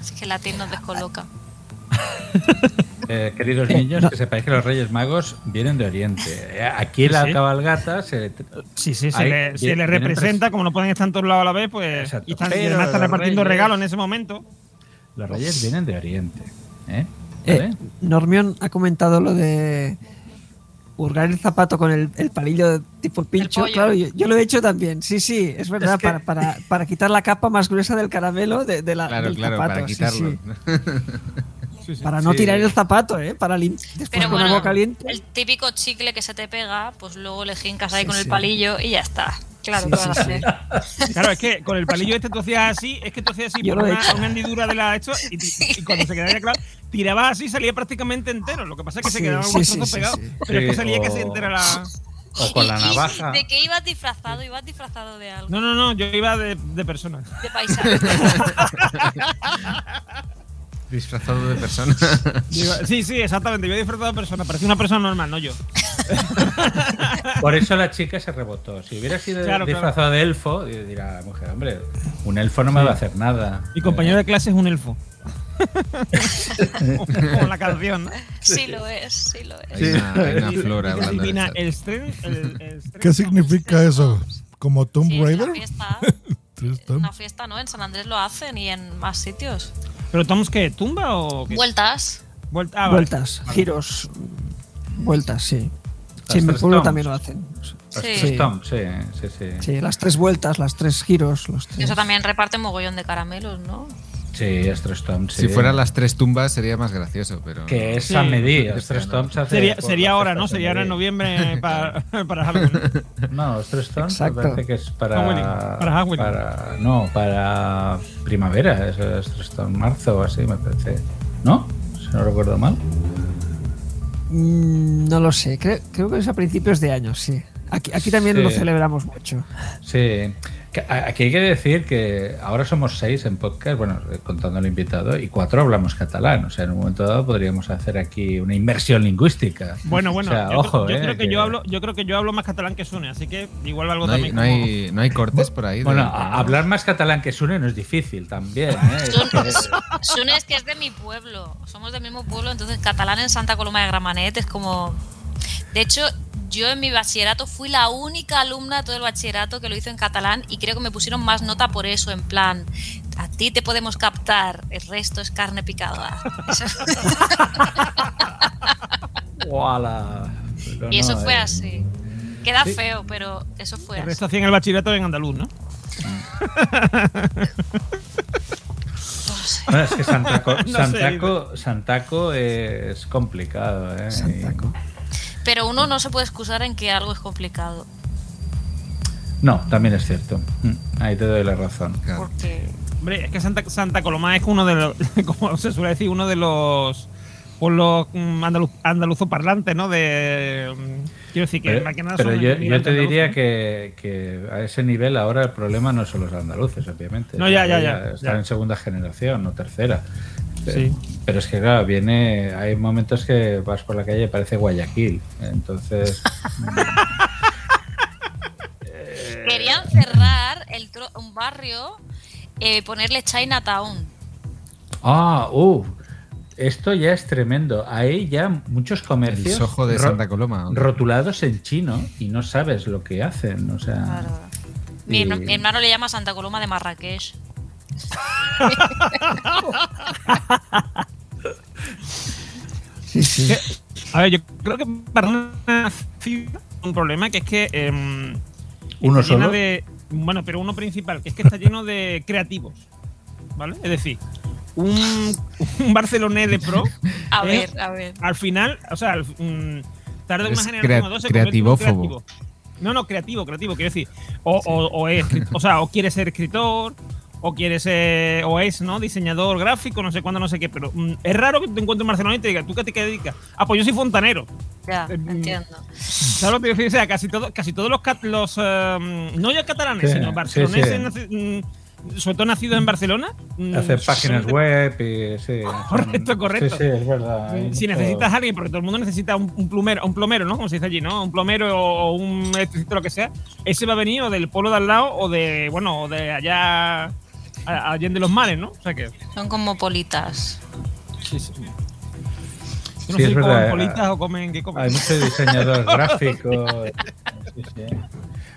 Es que latín nos descoloca. *laughs* Eh, queridos niños, que sepáis que los Reyes Magos vienen de Oriente. Eh, Aquí la Sí. cabalgata se. Sí, sí, se, le, se viene- le representa, como no pueden estar en todos lados a la vez, pues. Exacto. Y, están, y Pero además están los repartiendo reyes- regalos en ese momento. Los Reyes vienen de Oriente. ¿eh? Eh. Normion ha comentado lo de hurgar el zapato con el, el palillo tipo pincho. Claro, yo, yo lo he hecho también. Sí, sí, es verdad. Es que- para, para, para quitar la capa más gruesa del caramelo de, de la, Claro, del claro, zapato. para sí, quitarlo. sí. *laughs* Para no Sí. tirar el zapato, ¿eh? Para lim- después Pero con bueno, agua caliente. el típico chicle que se te pega, pues luego le jincas ahí Sí, con el sí. palillo y ya está. Claro, Sí, ¿qué sí, vas a sí. hacer? Claro, es que con el palillo este tú hacías así, es que tú hacías así Yo por lo he una, una hendidura de la esto y, y cuando se quedaba ya claro, tirabas así y salía prácticamente entero. Lo que pasa es que se Sí, quedaban sí, unos sí, sí. pero es que Sí, salía casi o- entera la. O con la ¿Y- y navaja. ¿De qué ibas disfrazado? ¿Ibas disfrazado de algo? No, no, no, yo iba de, de persona. De paisaje. *laughs* Disfrazado de persona. Sí, sí, exactamente. Yo iba disfrazado de persona. Parecía una persona normal, no yo. *laughs* Por eso la chica se rebotó. Si hubiera sido Claro, disfrazado de elfo, dirá la mujer, hombre, un elfo no me Sí. va a hacer nada. Mi compañero de clase es un elfo. *laughs* Como la canción. Sí lo es, sí lo es. Hay una, hay una flora chat. el Stren- el- el Stren- ¿Qué significa eso? ¿Como Tomb Sí, Raider? *laughs* una fiesta. Una fiesta, ¿no? En San Andrés lo hacen y en más sitios. ¿Pero Toms qué? ¿Tumba o qué? Vueltas. Vuelta, ah, vale. Vueltas, giros, vueltas, sí. Sí, en mi pueblo toms. también lo hacen. Sí. toms, sí, sí, sí. Sí, las tres vueltas, las tres giros, los Y tres. eso también reparte mogollón de caramelos, ¿no? Sí, es tres toms. Si sí. fueran las tres tumbas sería más gracioso, pero. Que es Sí. San Medí, hace Sería, sería ahora, ¿no? Sería ahora en noviembre *laughs* para, para Halloween. No, los tres toms me Exacto. parece que es para. Halloween, para Halloween. para- no, para primavera, es, es tres toms, marzo o así, me parece. ¿No? Si no recuerdo mal. Mm, no lo sé, creo, creo que es a principios de año, sí. Aquí, aquí también Sí. lo celebramos mucho. Sí. Aquí hay que decir que ahora somos seis en podcast, bueno, contando al invitado, y cuatro hablamos catalán. O sea, en un momento dado podríamos hacer aquí una inmersión lingüística. Bueno, bueno, O sea, yo, ojo, yo eh, creo que, yo hablo, yo creo que yo hablo más catalán que Sune, así que igual algo No hay, también. no, como- hay, no hay cortes por ahí. Bueno, a- hablar más catalán que Sune no es difícil también. ¿eh? Es Sun, que- Sun es que es de mi pueblo. Somos del mismo pueblo, entonces catalán en Santa Coloma de Gramanet es como. De hecho, yo en mi bachillerato fui la única alumna de todo el bachillerato que lo hizo en catalán y creo que me pusieron más nota por eso, en plan. A ti te podemos captar, el resto es carne picada. *laughs* Pero y eso no, fue eh. así. Queda Sí. feo, pero eso fue El así. resto hacían el bachillerato en andaluz, ¿no? *laughs* Bueno, es que Santaco, *laughs* Santaco, Santaco es complicado. ¿eh? Santaco. Pero uno no se puede excusar en que algo es complicado. No, también es cierto. Mm, Ahí te doy la razón. Claro. Porque. Hombre, es que Santa, Santa Coloma es uno de los, *laughs* como se suele decir, uno de los pueblos mm, andaluz, andaluzoparlantes, ¿no? De, mm, quiero decir que Pero, más que nada pero son yo, yo te diría que, que a ese nivel ahora el problema no son los andaluces, obviamente. No, ya, ya, ya, Están ya. en segunda generación o tercera. Sí. Pero es que, claro, viene. Hay momentos que vas por la calle y parece Guayaquil. Entonces. *laughs* Querían cerrar el tro- un barrio, eh, ponerle Chinatown. Ah, uh, esto ya es tremendo. Hay ya muchos comercios El Soho de ro- Santa Coloma. rotulados en chino y no sabes lo que hacen. O sea, Claro. Mi, mi hermano le llama Santa Coloma de Marrakech. *laughs* Sí, sí. A ver, yo creo que para una ciudad un problema que es que em, ¿Uno está solo? de bueno, pero uno principal, que es que está lleno de creativos, ¿vale? Es decir, un, un barcelonés de pro *laughs* A es, ver, a ver. al final, o sea, al- mm, tarde una generación crea- o dos se en creativo. No, no, creativo, creativo, quiero decir, o, o, o es, o sea, o quiere ser escritor, o quiere ser, o es, ¿no? Diseñador gráfico, no sé cuándo, no sé qué, pero mm, es raro que te encuentres en Barcelona y te diga, ¿tú qué te qué dedicas? Ah, pues yo soy fontanero. Ya, Eh, mm, entiendo. ¿Sabes lo que? O sea, casi, todo, casi todos los, los eh, no ya catalanes, Sí, sino sí, barceloneses, sí. naci- mm, sobre todo nacidos en Barcelona. hacer páginas web y sí. Correcto, correcto. Sí, sí, es verdad. Si mucho- necesitas a alguien, porque todo el mundo necesita un, un plumero, un plomero, ¿no? Como se dice allí, ¿no? Un plomero o un electricista, lo que sea. Ese va a venir o del pueblo de al lado o de, bueno, o de allá, a- allá de los males, ¿no? O sea que. Son como politas. Sí, sí. Yo no Sí, sé es si verdad, comen eh, politas o comen. ¿Qué comen? Hay muchos diseñadores *laughs* gráficos. sí, sí.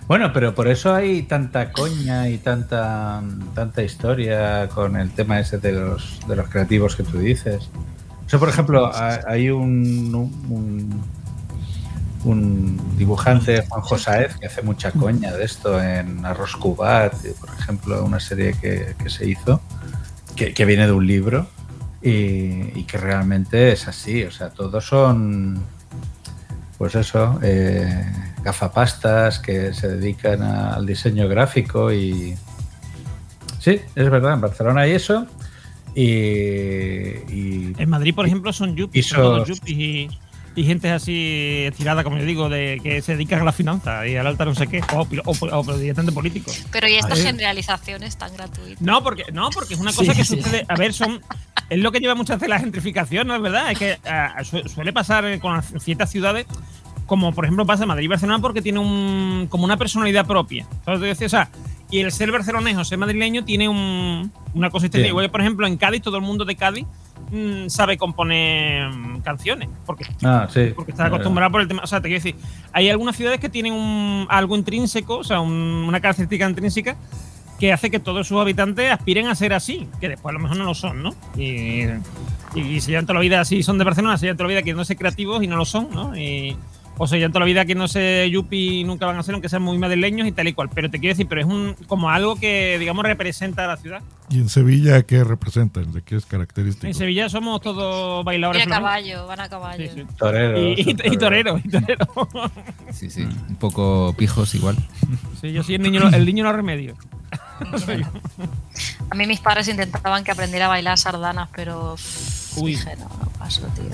Bueno, pero por eso hay tanta coña y tanta tanta historia con el tema ese de los, de los creativos que tú dices. O sea, por ejemplo, ha- hay un, un, un dibujante, Juanjo Saez, que hace mucha coña de esto en Arroz Cubat, por ejemplo, una serie que, que se hizo, que, que viene de un libro. y, y que realmente es así. O sea, todos son, pues eso, eh, gafapastas que se dedican a- al diseño gráfico y... Sí, es verdad, en Barcelona hay eso. Y, y En Madrid, por ejemplo, son yuppies, son todos yuppies y, y gente así estirada, como yo digo, de que se dedican a la finanza y al alta no sé qué, o, o, o, o directamente políticos. Pero y estas generalizaciones tan gratuitas. No, porque, no, porque es una cosa Sí, que sí. sucede. A ver, son. Es lo que lleva muchas veces la gentrificación, ¿no es verdad? Es que ah, su- suele pasar con ciertas ciudades, como por ejemplo pasa en Madrid y Barcelona, porque tiene un, como una personalidad propia. ¿Sabes? O sea, y el ser barcelonejo, ser madrileño, tiene un, una cosa distinta. Sí. Igual por ejemplo, en Cádiz, todo el mundo de Cádiz mm, sabe componer mm, canciones. Porque Ah, sí. porque está acostumbrado por el tema. O sea, te quiero decir, hay algunas ciudades que tienen un, algo intrínseco, o sea, un- una característica intrínseca que hace que todos sus habitantes aspiren a ser así, que después a lo mejor no lo son, ¿no? Y, y, se llevan toda la vida así, son de Barcelona, se llevan toda la vida queriendo ser creativos y no lo son, ¿no? Y, o se llevan toda la vida que no sé yuppie y nunca van a ser, aunque sean muy madrileños y tal y cual. Pero te quiero decir, pero es un como algo que, digamos, representa a la ciudad. ¿Y en Sevilla qué representan? ¿De qué es característico? En Sevilla somos todos bailadores Y a caballo, van a caballo. Toreros. Y, y, y toreros, y toreros. Sí, sí. Un poco pijos igual. Sí, yo soy el niño, el niño no remedio. Soy *laughs* yo. A mí mis padres intentaban que aprendiera a bailar sardanas, pero Uy. dije, no, no paso, tío.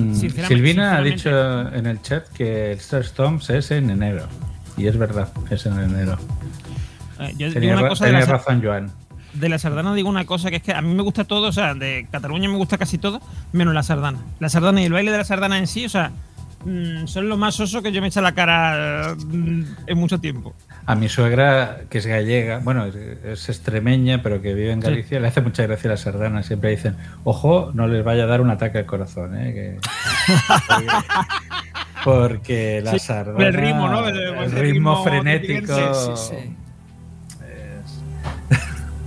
Mm, sinceramente- Silvina ha dicho en el chat que el Star Storms es en enero. Y es verdad, es en enero. Eh, yo digo Tenía, una ra- cosa de tenía la, razón, Joan. de la sardana, digo una cosa que es que a mí me gusta todo, o sea, de Cataluña me gusta casi todo, menos la sardana. La sardana y el baile de la sardana en sí, o sea, mm, son lo más oso que yo me echa la cara mm, en mucho tiempo. A mi suegra, que es gallega, bueno, es, extremeña, pero que vive en Sí. Galicia, le hace mucha gracia la sardana. Siempre dicen, ojo, no les vaya a dar un ataque al corazón, ¿eh? que- *laughs* porque, la Sí, sardana. el ritmo, ¿no? El- El, el ritmo, ritmo frenético. Sí, sí,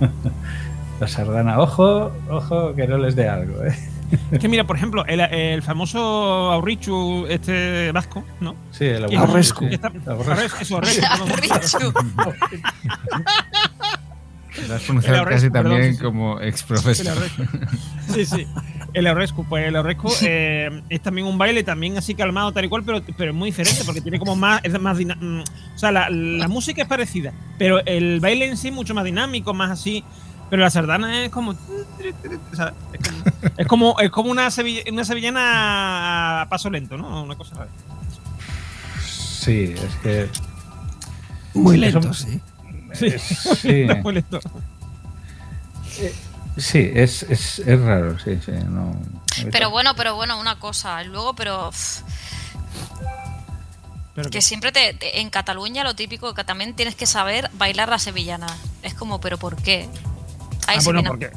es- *laughs* la sardana, ojo, ojo, que no les dé algo, ¿eh? Es *laughs* que mira, por ejemplo, el, el famoso Aurrichu, este vasco, ¿no? Sí, el. Aurrescu, eso, *laughs* perdón. Lo has pronunciado El casi Aurrescu, perdón, también sí, como ex profesor. Sí, sí. El Aurrescu, pues el Aurrescu eh, es también un baile también así calmado, tal y cual, pero, pero es muy diferente porque tiene como más. Es más mm, o sea, la, la música es parecida, pero el baile en sí es mucho más dinámico, más así. Pero la sardana es como. o sea, es como, es como, es como una, sevilla- una sevillana a paso lento, ¿no? Una cosa rara. Sí, es que. Muy Eso- lento, sí. Sí, *laughs* sí. muy lento. Sí, es, es, es raro, sí, sí. No, Pero bueno, pero bueno, una cosa. Luego, pero. Pero que siempre te, te- en Cataluña lo típico que también tienes que saber bailar la sevillana. Es como, pero ¿por qué? Ah, bueno, sevillana- porque,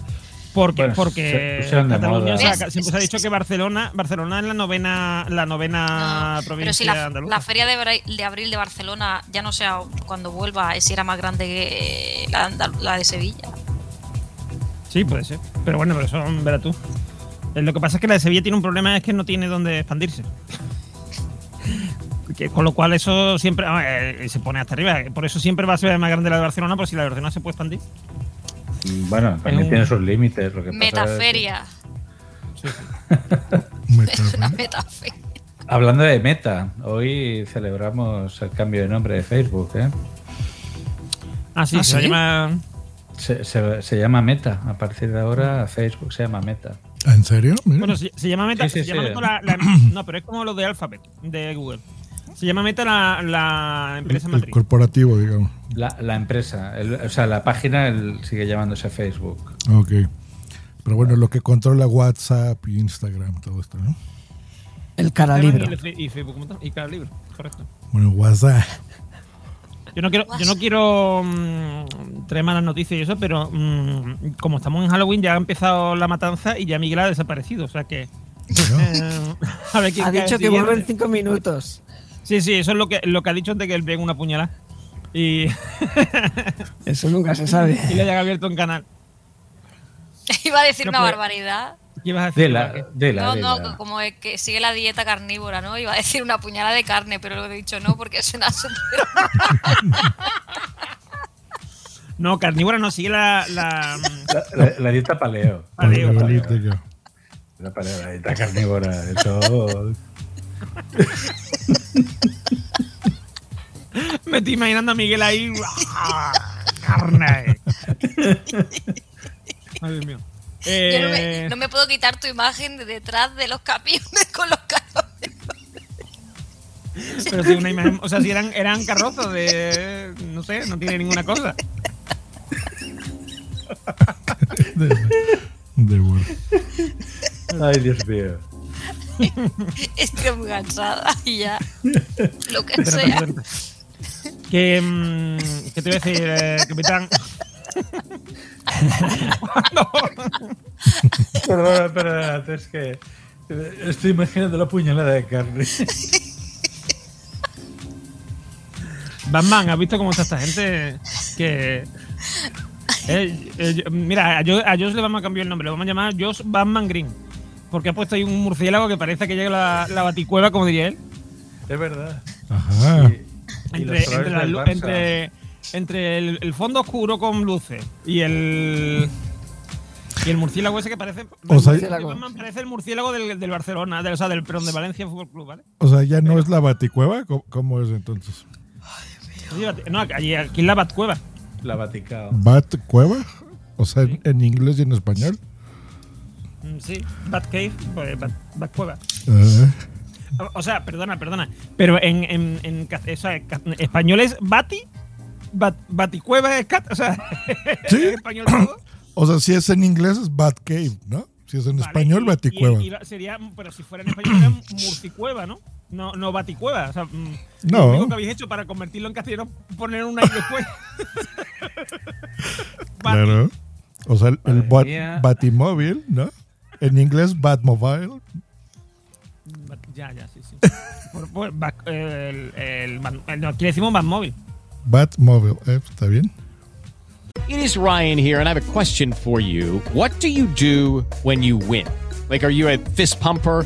porque, Bueno, se porque de Cataluña, siempre se ha dicho que Barcelona, Barcelona es la novena, la novena Pero provincia si la, andaluza. la feria de, abril de Barcelona, ya no sea cuando vuelva, si era más grande que la de Sevilla. Sí, puede ser. Pero bueno, pero eso verás tú. Eh, Lo que pasa es que la de Sevilla tiene un problema, es que no tiene dónde expandirse. *laughs* Que- con lo cual eso siempre ah, eh, se pone hasta arriba. Por eso siempre va a ser más grande la de Barcelona, por si la de Barcelona se puede expandir. Bueno, también un- tiene sus límites. Lo que pasa es- Metaferia. *laughs* Es una metaferia. Hablando de meta, hoy celebramos el cambio de nombre de Facebook, ¿eh? Ah, sí, ¿Ah, se sí? llamar- Se, se- se llama Meta. A partir de ahora, Facebook se llama Meta. ¿Ah, ¿En serio? Mira. Bueno, se, se llama Meta. Sí, sí, se llama sí. como la- la- *clears throat* no, pero es como lo de Alphabet, de Google. Se llama Meta la, la empresa el matriz. corporativo, digamos. La, la empresa, el- o sea, la página el- sigue llamándose Facebook. Ok. Pero bueno, lo que controla WhatsApp y Instagram, todo esto, ¿no? El cara libro. Y, Facebook como tal, y cara libro, correcto. Bueno, WhatsApp. Yo no quiero, yo no quiero mm, traer malas noticias y eso, pero mm, como estamos en Halloween ya ha empezado la matanza y ya Miguel ha desaparecido, o sea que *laughs* eh, a ver quién Ha dicho que vuelve en cinco minutos. Sí, sí, eso es lo que lo que ha dicho antes que él pega una puñalada y, *laughs* Eso nunca se sabe. y le haya abierto un canal. *laughs* Iba a decir No, una barbaridad. ¿Qué ibas a decir? No, no, como es que sigue la dieta carnívora, ¿no? Iba a decir una puñalada de carne, pero lo he dicho no porque suena súper. *laughs* No, carnívora no, sigue la, la, mm, La, la- la dieta paleo. Paleo. La paleo, la dieta carnívora. Eso. Me estoy imaginando a Miguel ahí. ¡ah! ¡Carne! Ay, Dios mío. Yo no Eh, me, no me puedo quitar tu imagen de detrás de los camiones con los carros. Pero si una imagen, o sea, si eran, eran carrozas de. No sé, no tiene ninguna cosa. De, de bueno. Ay, Dios mío. Estoy muy cansada y ya. Lo que sea. Que, mm, que te voy a decir, eh, capitán. *laughs* Perdona, perdona, es que estoy imaginando la puñalada de carne. Batman, ¿has visto cómo está esta gente? Que. eh, eh, mira, a Josh, a Josh le vamos a cambiar el nombre, lo vamos a llamar Josh Batman Green. Porque ha puesto ahí un murciélago que parece que llega la, la baticueva, como diría él. Es verdad. Ajá. Entre, entre, la entre, entre el, el fondo oscuro con luces y el. Y el murciélago ese que parece. O sea- Batman parece el murciélago del, del Barcelona, del, o sea, del, perdón, de Valencia Fútbol Club, ¿vale? O sea, ya no es la baticueva. ¿Cómo, cómo es entonces? Bati- No, aquí, aquí es la Batcueva. La Vaticao. ¿Batcueva? O sea, en, en inglés y en español. Mm, Sí, Batcave, pues Bat, Batcueva. Eh, O- sea, perdona, perdona. Pero en, en, en, ca- o sea, ca- español es Bati, bat, Baticueva es cat, o sea, *laughs* ¿Sí? en español todo. o sea, si es en inglés es Batcave, ¿no? Si es en Vale, español, y- Baticueva. y- y sería, pero si fuera en español sería Murcicueva, ¿no? No, no Baticueva. O sea, mm, No. Lo único que habéis hecho para convertirlo en castellano poner una y después. *laughs* Claro. O sea, el, el bat-. Batimóvil, ¿no? En inglés, Batmobile. Bat- Ya, ya, sí, sí. Por- por- Bat- el, el, el- no, aquí decimos Batmóvil. Batmobile, ¿eh? ¿Está bien? It is Ryan here, and I have a question for you. What do you do when you win? Like, are you a fist pumper?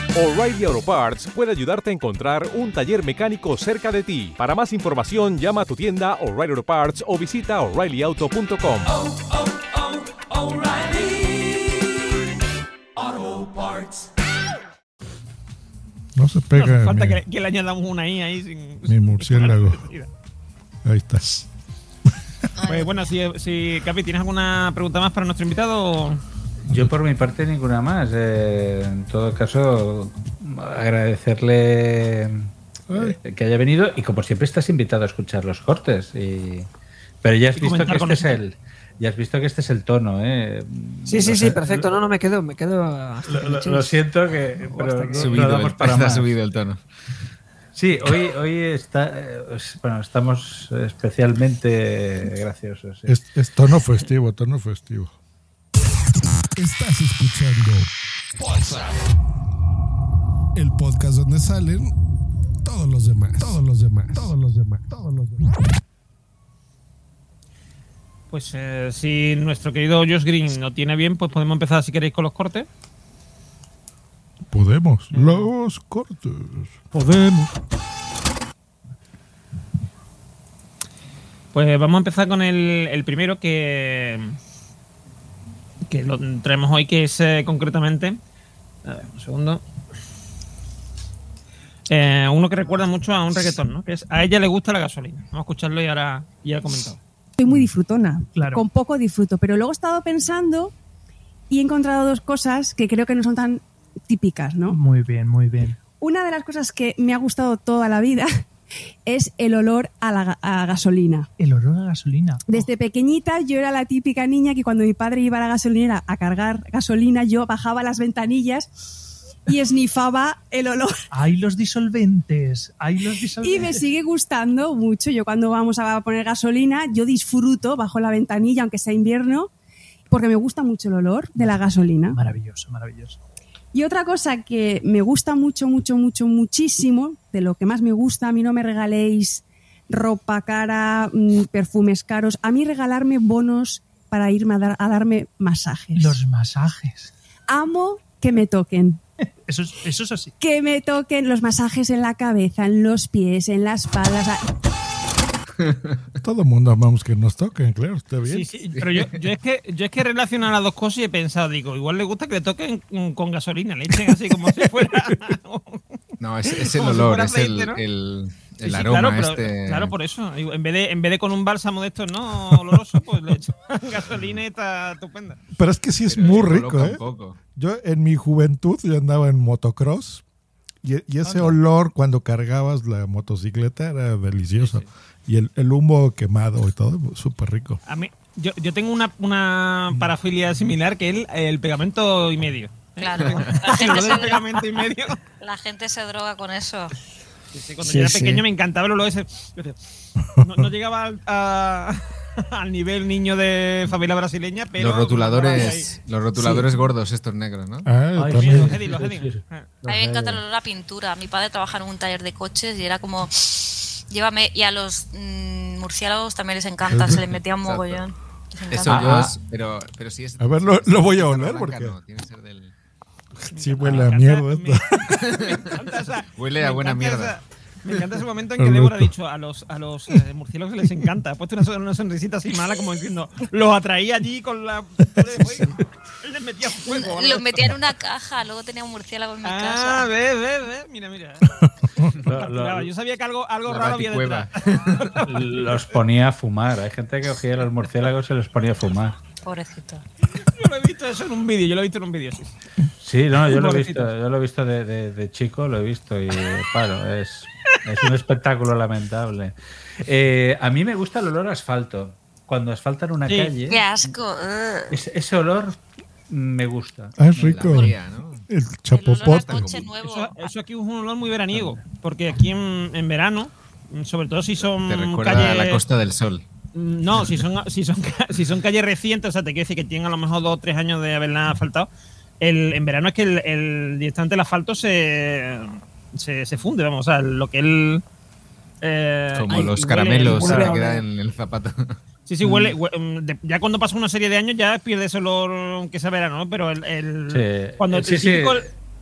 O'Reilly Auto Parts puede ayudarte a encontrar un taller mecánico cerca de ti. Para más información, llama a tu tienda O'Reilly Auto Parts o visita oreillyauto.com. Auto Parts. No se No pega hace falta mi, que, que le añadamos una I ahí sin. mi murciélago. Ahí está. Pues bueno, si, si Capi, ¿tienes alguna pregunta más para nuestro invitado? Yo por mi parte ninguna más. Eh, en todo caso, agradecerle eh, que haya venido y como siempre estás invitado a escuchar los cortes. Y... Pero ya has Y visto que este es el, ya has visto que este es el tono, ¿eh? Sí, sí, sí, perfecto. No, no, me quedo, me quedo hasta Lo, siento que pero que- no- no Subido damos para está más. subido el tono. Sí, hoy, hoy está, eh, bueno, estamos especialmente graciosos. sí. Es, es tono festivo, tono festivo. Estás escuchando el podcast donde salen todos los demás, todos los demás, todos los demás, todos los demás. Pues eh, si nuestro querido Josh Green lo tiene bien, pues podemos empezar si queréis con los cortes. Podemos. Los cortes. Podemos. Pues vamos a empezar con el, el primero que, que lo traemos hoy, que es eh, concretamente. A ver, un segundo. Eh, uno que recuerda mucho a un reggaetón, ¿no? Que es A ella le gusta la gasolina. Vamos a escucharlo y ahora, y ahora comentado. Soy muy disfrutona. Claro. Con poco disfruto. Pero luego he estado pensando y he encontrado dos cosas que creo que no son tan típicas, ¿no? Muy bien, muy bien. Una de las cosas que me ha gustado toda la vida es el olor a la a gasolina. El olor a gasolina. Desde pequeñita yo era la típica niña que cuando mi padre iba a la gasolinera a cargar gasolina, yo bajaba las ventanillas y esnifaba el olor. ¡Ay, los disolventes! ¡Ay, los *laughs* Y disolventes! me sigue gustando mucho. Yo cuando vamos a poner gasolina, yo disfruto bajo la ventanilla, aunque sea invierno, porque me gusta mucho el olor de la gasolina. Maravilloso, maravilloso. Y otra cosa que me gusta mucho, mucho, mucho, muchísimo, de lo que más me gusta, a mí no me regaléis ropa cara, mm, perfumes caros, a mí regalarme bonos para irme a, dar- a darme masajes. Los masajes. Amo que me toquen. *laughs* Eso es, eso es así. Que me toquen los masajes en la cabeza, en los pies, en la espalda. o sea, *laughs* Todo el mundo amamos que nos toquen, claro, está bien. Sí, sí, pero yo, yo es que yo es que relaciono las dos cosas y he pensado, digo, igual le gusta que le toquen con gasolina, le echen así como si fuera. *laughs* No, es, es el si olor, fuera es el, ¿no? el, Sí, el sí, aroma claro, pero- este. Claro, por eso. En vez, de, en vez de con un bálsamo de estos, ¿no? Oloroso, pues le echan *laughs* gasolina y está estupenda. Pero es que sí es Pero muy rico, ¿eh? Yo en mi juventud yo andaba en motocross y, y ese olor cuando cargabas la motocicleta era delicioso. Y el, el humo quemado y todo, súper rico. A mí, yo, yo tengo una, una parafilia similar que el, el pegamento y medio. Claro. *laughs* La gente, se pegamento y medio. droga, la gente se droga con eso. Sí, sí, cuando Sí, yo era sí. pequeño me encantaba el olor ese. No, no llegaba al, a- *laughs* al nivel niño de familia brasileña, pero. los rotuladores, los rotuladores gordos estos negros, ¿no? Ah, Ay, los Eddy, los. Ah. A mí me encanta el olor a pintura. Mi padre trabajaba en un taller de coches y era como. Llévame. Y a los mm, murciélagos también les encanta, se *laughs* les metía un mogollón. Eso Ah, yo, ah. es- pero, pero si es. A ver, lo- lo voy a oler, porque- no, tiene que ser del- *laughs* Sí, huele a mierda esto. *laughs* Me encanta esa- Huele a buena mierda. Me encanta ese momento en que Débora ha dicho a los, a los eh, murciélagos les encanta. Ha puesto una, una sonrisita así mala, como diciendo, los atraía allí con la. les metía fuego. Los metía en una caja, luego tenía un murciélago en mi Ah, casa. ve, ve, ve. Mira, mira. *laughs* Lo- lo- yo sabía que algo, algo raro había detrás. *laughs* los ponía a fumar. Hay gente que cogía los murciélagos y los ponía a fumar. Pobrecito. Yo lo he visto eso en un vídeo, yo lo he visto en un vídeo, sí. Sí, no, yo lo he visto, yo lo he visto de, de- de chico, lo he visto y claro, es, es un espectáculo lamentable. Eh, a mí me gusta el olor a asfalto. Cuando asfaltan una Sí. calle, Qué asco. ugh. ese, ese olor me gusta. Ah, es rico. El chapopote. Coche nuevo. Eso, eso aquí es un olor muy veraniego, porque aquí en, en verano, sobre todo si son Te recuerda calles... a la Costa del Sol. No, si son, si son, ca- si son calles recientes, o sea, te quiero decir que tienen a lo mejor dos o tres años de haberla asfaltado. El, en verano es que el, el directamente el asfalto se, se, se funde, vamos, o sea, lo que el. eh, Como ay, los caramelos huele- que quedan en el zapato. *laughs* Sí, sí, huele. hue- mm, de- ya cuando pasa una serie de años ya pierde ese olor, aunque sea verano, ¿no? Pero el. el- Sí, cuando eh, sí, el sí, típico-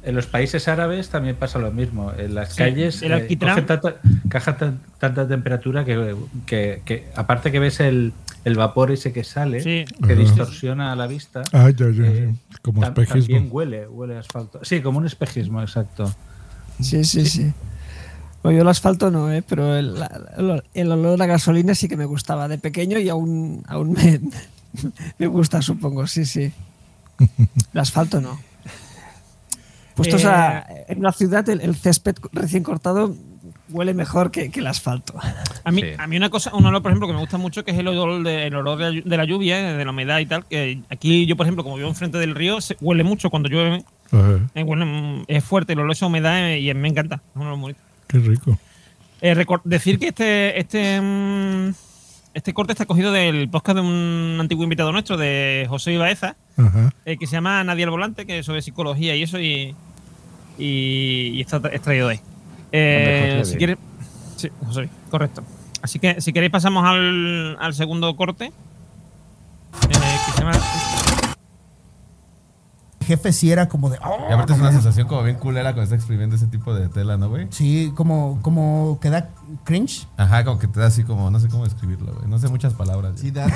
En los países árabes también pasa lo mismo. En las Sí, calles el eh, tanta, caja tan- tanta temperatura que, que- que aparte que ves el, el vapor ese que sale, Sí. que distorsiona la vista, Ah, ya, ya, ya. Como tam- también espejismo. huele, huele a asfalto. Sí, como un espejismo, exacto. Sí, sí, sí. Bueno, yo el asfalto no, ¿eh? pero el, el- el olor a gasolina sí que me gustaba de pequeño y aún, aún me, *laughs* me gusta, supongo, sí, sí. *laughs* El asfalto no. Puestos a, en una ciudad, el, el césped recién cortado huele mejor que, que el asfalto. A mí, Sí. a mí una cosa, un olor, por ejemplo, que me gusta mucho, que es el olor de, el olor de, la llu- de la lluvia, de la humedad y tal. Que aquí yo, por ejemplo, como vivo enfrente del río, se, huele mucho cuando llueve. Eh, es fuerte el olor, esa humedad y me encanta. Es un olor muy bonito. qué rico. Eh, decir que este, este, mm, este corte está cogido del podcast de un antiguo invitado nuestro, de José Ibaeza, Ajá. eh, que se llama Nadie al Volante, que es sobre psicología y eso, y, y, y está extraído de ahí. Eh, si quieres, sí, José, correcto. Así que si queréis pasamos al, al segundo corte, eh, que se llama... jefe sí era como de. "Oh", Y aparte es una sensación como bien culera cuando estás exprimiendo ese tipo de tela, ¿no, güey? Sí, como, como que da cringe. Ajá, como que te da así como, no sé cómo describirlo, güey. No sé muchas palabras. Sí, da.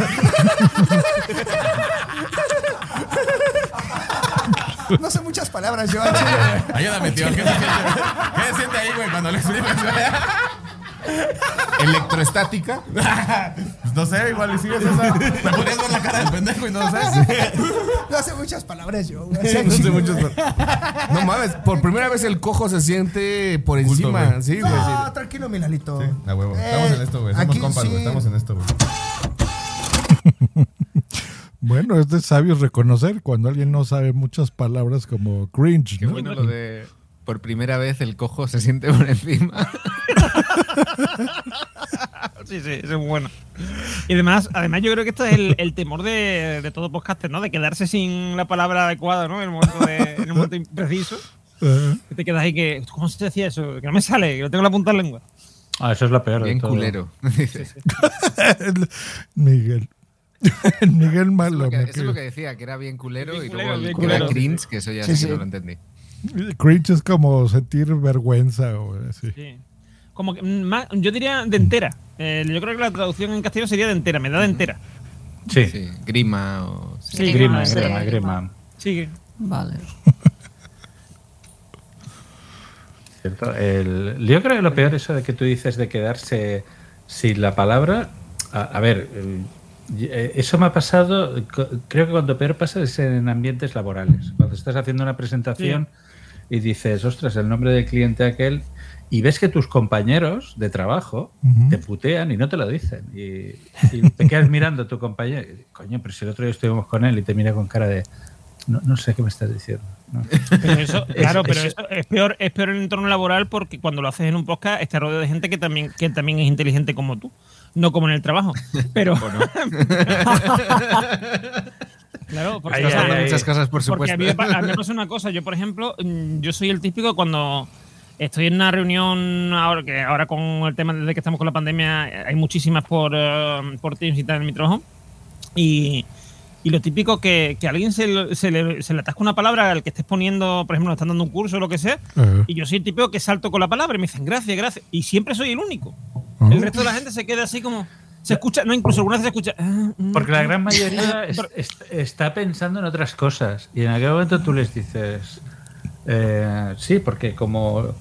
no sé muchas palabras, yo. *laughs* Ayúdame, tío. ¿Qué se siente, ¿Qué se siente ahí, güey, cuando lo exprimes? Electroestática. *laughs* No sé, igual y sigues esa. Me podrías ver la cara del pendejo y no sé. No sé muchas palabras yo. güey. Sí, no sé muchas No mames, por primera vez el cojo se siente por Culto, encima. güey. Sí, güey. No, sí. tranquilo, mi Lalito. A huevo. Estamos Eh, en esto, güey. Somos aquí compas, güey. sí. Estamos en esto, güey. *laughs* Bueno, es de sabios reconocer cuando alguien no sabe muchas palabras como cringe. Qué ¿no? bueno lo de por primera vez el cojo se siente por encima. *laughs* *laughs* sí, sí, eso es muy bueno. Y además, además yo creo que esto es el, el temor de, de todo podcaster, ¿no? De quedarse sin la palabra adecuada, ¿no? En el momento, de- en el momento preciso. Que te quedas ahí que. ¿Cómo se decía eso? Que no me sale, que lo tengo en la punta de la lengua. Ah, eso es lo peor. de Bien todo. culero. el- *laughs* Miguel. El *laughs* Miguel Eso es, malo. lo que, eso es lo que decía, que era bien culero Bien y culero, luego el bien que era culero. cringe, que eso ya Sí, sí, que sí. no lo entendí. Cringe es como sentir vergüenza o así. Sí. Como que, mm, más- yo diría de entera. Eh, yo creo que la traducción en castellano sería de entera, me da de entera. Sí. Sí, grima o... Sí, grima, sí. grima, grima. Sí, que- Vale. *laughs* ¿Cierto? El- yo creo que lo peor eso de que tú dices de quedarse sin la palabra. A, a ver, el- eh, eso me ha pasado. Creo que cuando peor pasa es en ambientes laborales. Cuando estás haciendo una presentación y dices, ostras, el nombre del cliente aquel. Y ves que tus compañeros de trabajo te putean y no te lo dicen. Y, y te quedas mirando a tu compañero. y, Coño, pero si el otro día estuvimos con él y te mira con cara de. No, no sé qué me estás diciendo. ¿no? Pero eso, *laughs* claro, Es- pero es- eso es peor, es peor en el entorno laboral porque cuando lo haces en un podcast estás rodeado de gente que también, que también es inteligente como tú, no como en el trabajo. Pero. *laughs* *laughs* claro, porque Ahí, o sea, ahí, ahí. muchas cosas, por Porque a mí, me supuesto. pa- a mí me pasa una cosa, yo por ejemplo, mm, yo soy el típico cuando estoy en una reunión ahora que ahora con el tema desde que estamos con la pandemia hay muchísimas por, eh, por Teams y tal en mi trabajo y, y lo típico que, que a alguien se, le- se le, se le atasca una palabra al que estés poniendo, por ejemplo, están dando un curso o lo que sea, Ajá. y yo soy el típico que salto con la palabra y me dicen gracias, gracias, y siempre soy el único. Ajá. El resto de la gente se queda así como. Se escucha, no, incluso alguna vez se escucha. ah, mm, Porque la gran ah, mayoría *laughs* es- es- está pensando en otras cosas y en aquel momento tú les dices, eh, sí, porque como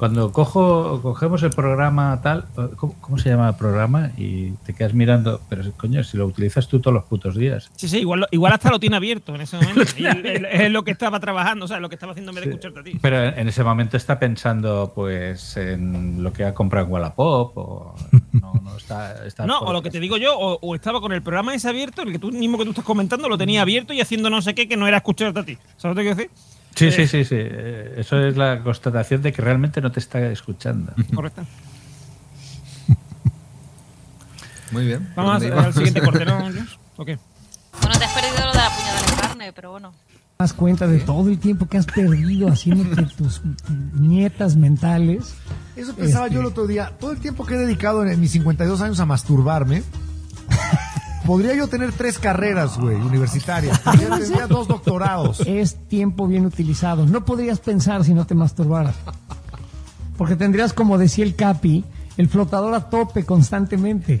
cuando cojo, cogemos el programa tal, ¿cómo, cómo se llama el programa? Y te quedas mirando, pero coño, si lo utilizas tú todos los putos días. Sí, sí, igual, igual hasta lo tiene abierto en ese momento. *laughs* es lo que estaba trabajando, o sea, lo que estaba haciendo en vez de escucharte a ti. Pero en ese momento está pensando pues en lo que ha comprado en Wallapop o no, no está, está *laughs* No, o lo que te digo yo, o, o estaba con el programa ese abierto, el que tú mismo que tú estás comentando, lo tenía abierto y haciendo no sé qué que no era escucharte a ti. ¿Sabes lo que quiero decir? Sí, sí, sí, sí. Eh, Eso es la constatación de que realmente no te está escuchando. *laughs* Correcto. Muy bien. ¿por Vamos iba? al siguiente corte, ¿no? *laughs* ¿O qué? Bueno, te has perdido lo de la puñalada en carne, pero bueno. das cuenta de todo el tiempo que has perdido haciéndote tus nietas mentales. Eso pensaba Este, yo el otro día. Todo el tiempo que he dedicado en mis 52 años a masturbarme, podría yo tener tres carreras, güey, universitarias. *laughs* Tendría, tendría dos doctorados. Es tiempo bien utilizado. No podrías pensar si no te masturbaras. Porque tendrías, como decía el Capi, el flotador a tope constantemente.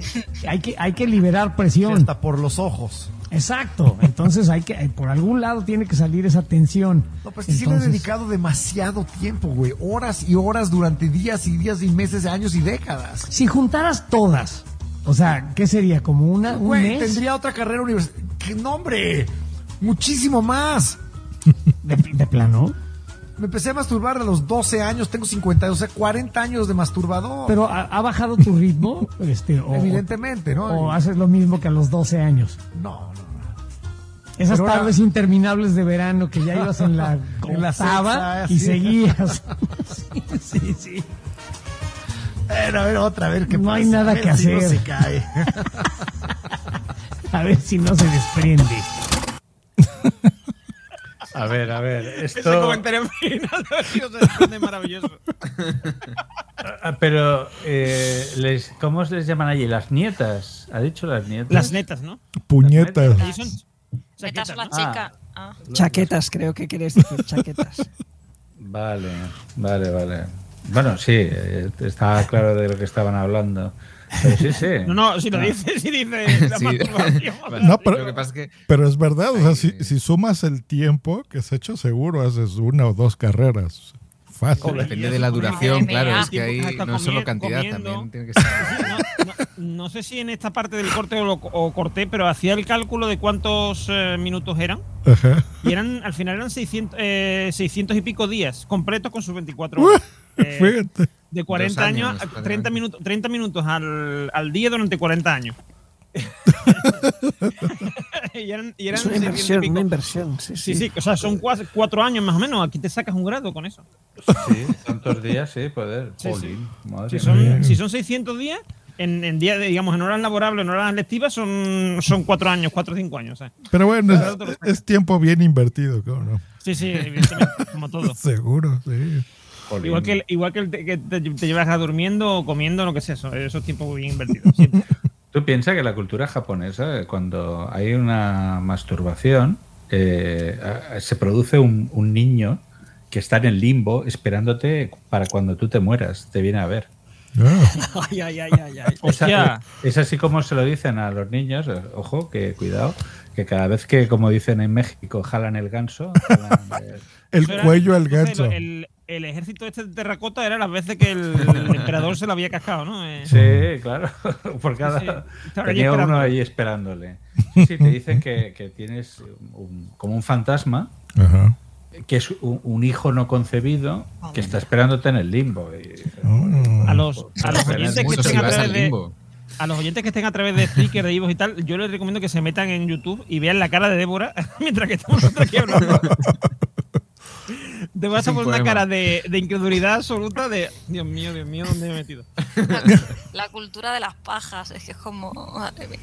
Hay que, hay que liberar presión. Hasta por los ojos. Exacto. Entonces hay que, por algún lado tiene que salir esa tensión. No, pero es que sí le he Entonces- dedicado demasiado tiempo, güey. Horas y horas durante días y días y meses, años y décadas. Si juntaras todas, o sea, ¿qué sería? ¿Como una, un Güey, mes? tendría otra carrera universitaria. ¡Qué nombre! Muchísimo más. *laughs* ¿De, de plano? Me empecé a masturbar a los 12 años, tengo 50, o sea, 40 años de masturbador. Pero ¿ha, ha bajado tu ritmo? *laughs* Este, o, Evidentemente, ¿no? O haces lo mismo que a los 12 años. No, no. Esas Pero ahora- tardes interminables de verano que ya ibas en la *laughs* En la sexta, y seguías. sí, sí, sí. A ver, a ver, otra, a ver qué No pasa. hay nada A ver que si no se cae. *laughs* A ver si no se desprende. A ver, a ver. Ese Esto. comentario *laughs* final de sido se desprende maravilloso. Ah, Pero, eh, les, ¿cómo les llaman allí? ¿Las nietas? ¿Ha dicho las nietas? Las netas, ¿no? Puñetas. Ahí son chaquetas, la ¿no? Ah. Chaquetas, creo que quieres decir, chaquetas. Vale, vale, vale. Bueno, sí, eh, está claro de lo que estaban hablando. Pero sí, sí. *laughs* No, no, si lo Ah. dice, si dice *laughs* la Sí. masturbación. *laughs* No, pero, Lo que pasa es que- pero es verdad, o sea, si, si sumas el tiempo que has hecho, seguro haces una o dos carreras. Fácil. Depende de la duración, claro. Es que ahí Hasta no es solo cantidad, comiendo. también tiene que estar. No, no- no sé si en esta parte del corte o, lo- o corté, pero hacía el cálculo de cuántos eh, minutos eran. Ajá. Y eran, al final eran 600, eh, 600 y pico días completos con sus 24 horas. Eh, Fíjate. de 40 Dos años, años, a prácticamente. 30 minutos, 30 minutos al, al día durante 40 años. *laughs* y eran, y eran Es una 600 y inversión, una inversión. Sí, Sí, sí. sí, o sea, son cuatro, cuatro años más o menos. Aquí te sacas un grado con eso. Sí, tantos días, sí, poder. Sí, madre Si son, si son 600 días, en, en días, de, digamos, en horas laborables, en horas lectivas, son, son cuatro años, cuatro o cinco años. ¿sabes? Pero bueno, es, es tiempo bien invertido, ¿cómo no? Sí, sí, evidentemente, como todo. *laughs* Seguro, sí. Igual que, el- igual que, el te, que te, te llevas a durmiendo o comiendo, lo que sea, eso, esos tiempos bien invertidos. *laughs* siempre. Tú piensas que la cultura japonesa, cuando hay una masturbación, eh, a- se produce un, un niño que está en el limbo esperándote para cuando tú te mueras, te viene a ver. Ay, ay, ay, ay, ay. Esa- Hostia. es así como se lo dicen a los niños, eh, ojo, que cuidado, que cada vez que, como dicen en México, jalan el ganso, jalan *laughs* el- El cuello al ganso. El, el ejército este de terracota era las veces que el, el *laughs* emperador se lo había cascado, ¿no? Eh, Sí, claro, *laughs* por cada Sí, ahí tenía uno ahí esperándole. Sí, sí, te dicen que, que tienes un- como un fantasma Ajá. que es un, un hijo no concebido que está esperándote en el limbo. Y- a los, a los oyentes que estén a través de, a los oyentes que estén a través de Flickr, de Ivos y tal, yo les recomiendo que se metan en YouTube y vean la cara de Débora *laughs* mientras que estamos aquí hablando. Es está un con una cara de, de incredulidad absoluta de Dios mío, Dios mío, ¿dónde me he metido? *laughs* La cultura de las pajas, es que es como. Madre mía.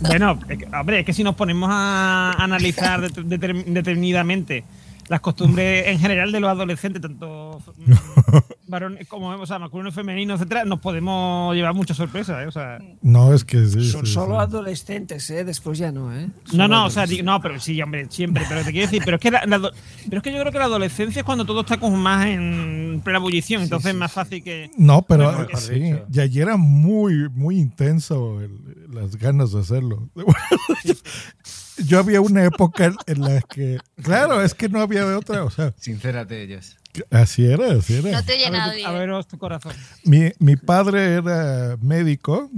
Bueno, es que- hombre, es que si nos ponemos a analizar det- determ- detenidamente las costumbres en general de los adolescentes, tanto *laughs* varones como o sea, masculinos, femeninos, etcétera, nos podemos llevar muchas sorpresas, ¿eh? O sea, No, es que sí. Son sí, solo sí. adolescentes, ¿eh? Después ya no, ¿eh? no, no, o sea, no, pero sí, hombre, siempre, pero te quiero decir, pero es que la, la pero es que yo creo que la adolescencia es cuando todo está como más en plena ebullición, entonces es más fácil que No, pero Bueno, mejor sí. Y ayer era muy, muy intenso el- las ganas de hacerlo. *laughs* Yo había una época en- en la que, claro, es que no había de otra, o sea, Sincérate ellos. así era, así era. No te oye a ver, nadie. tu- a veros tu corazón. Mi, mi padre era médico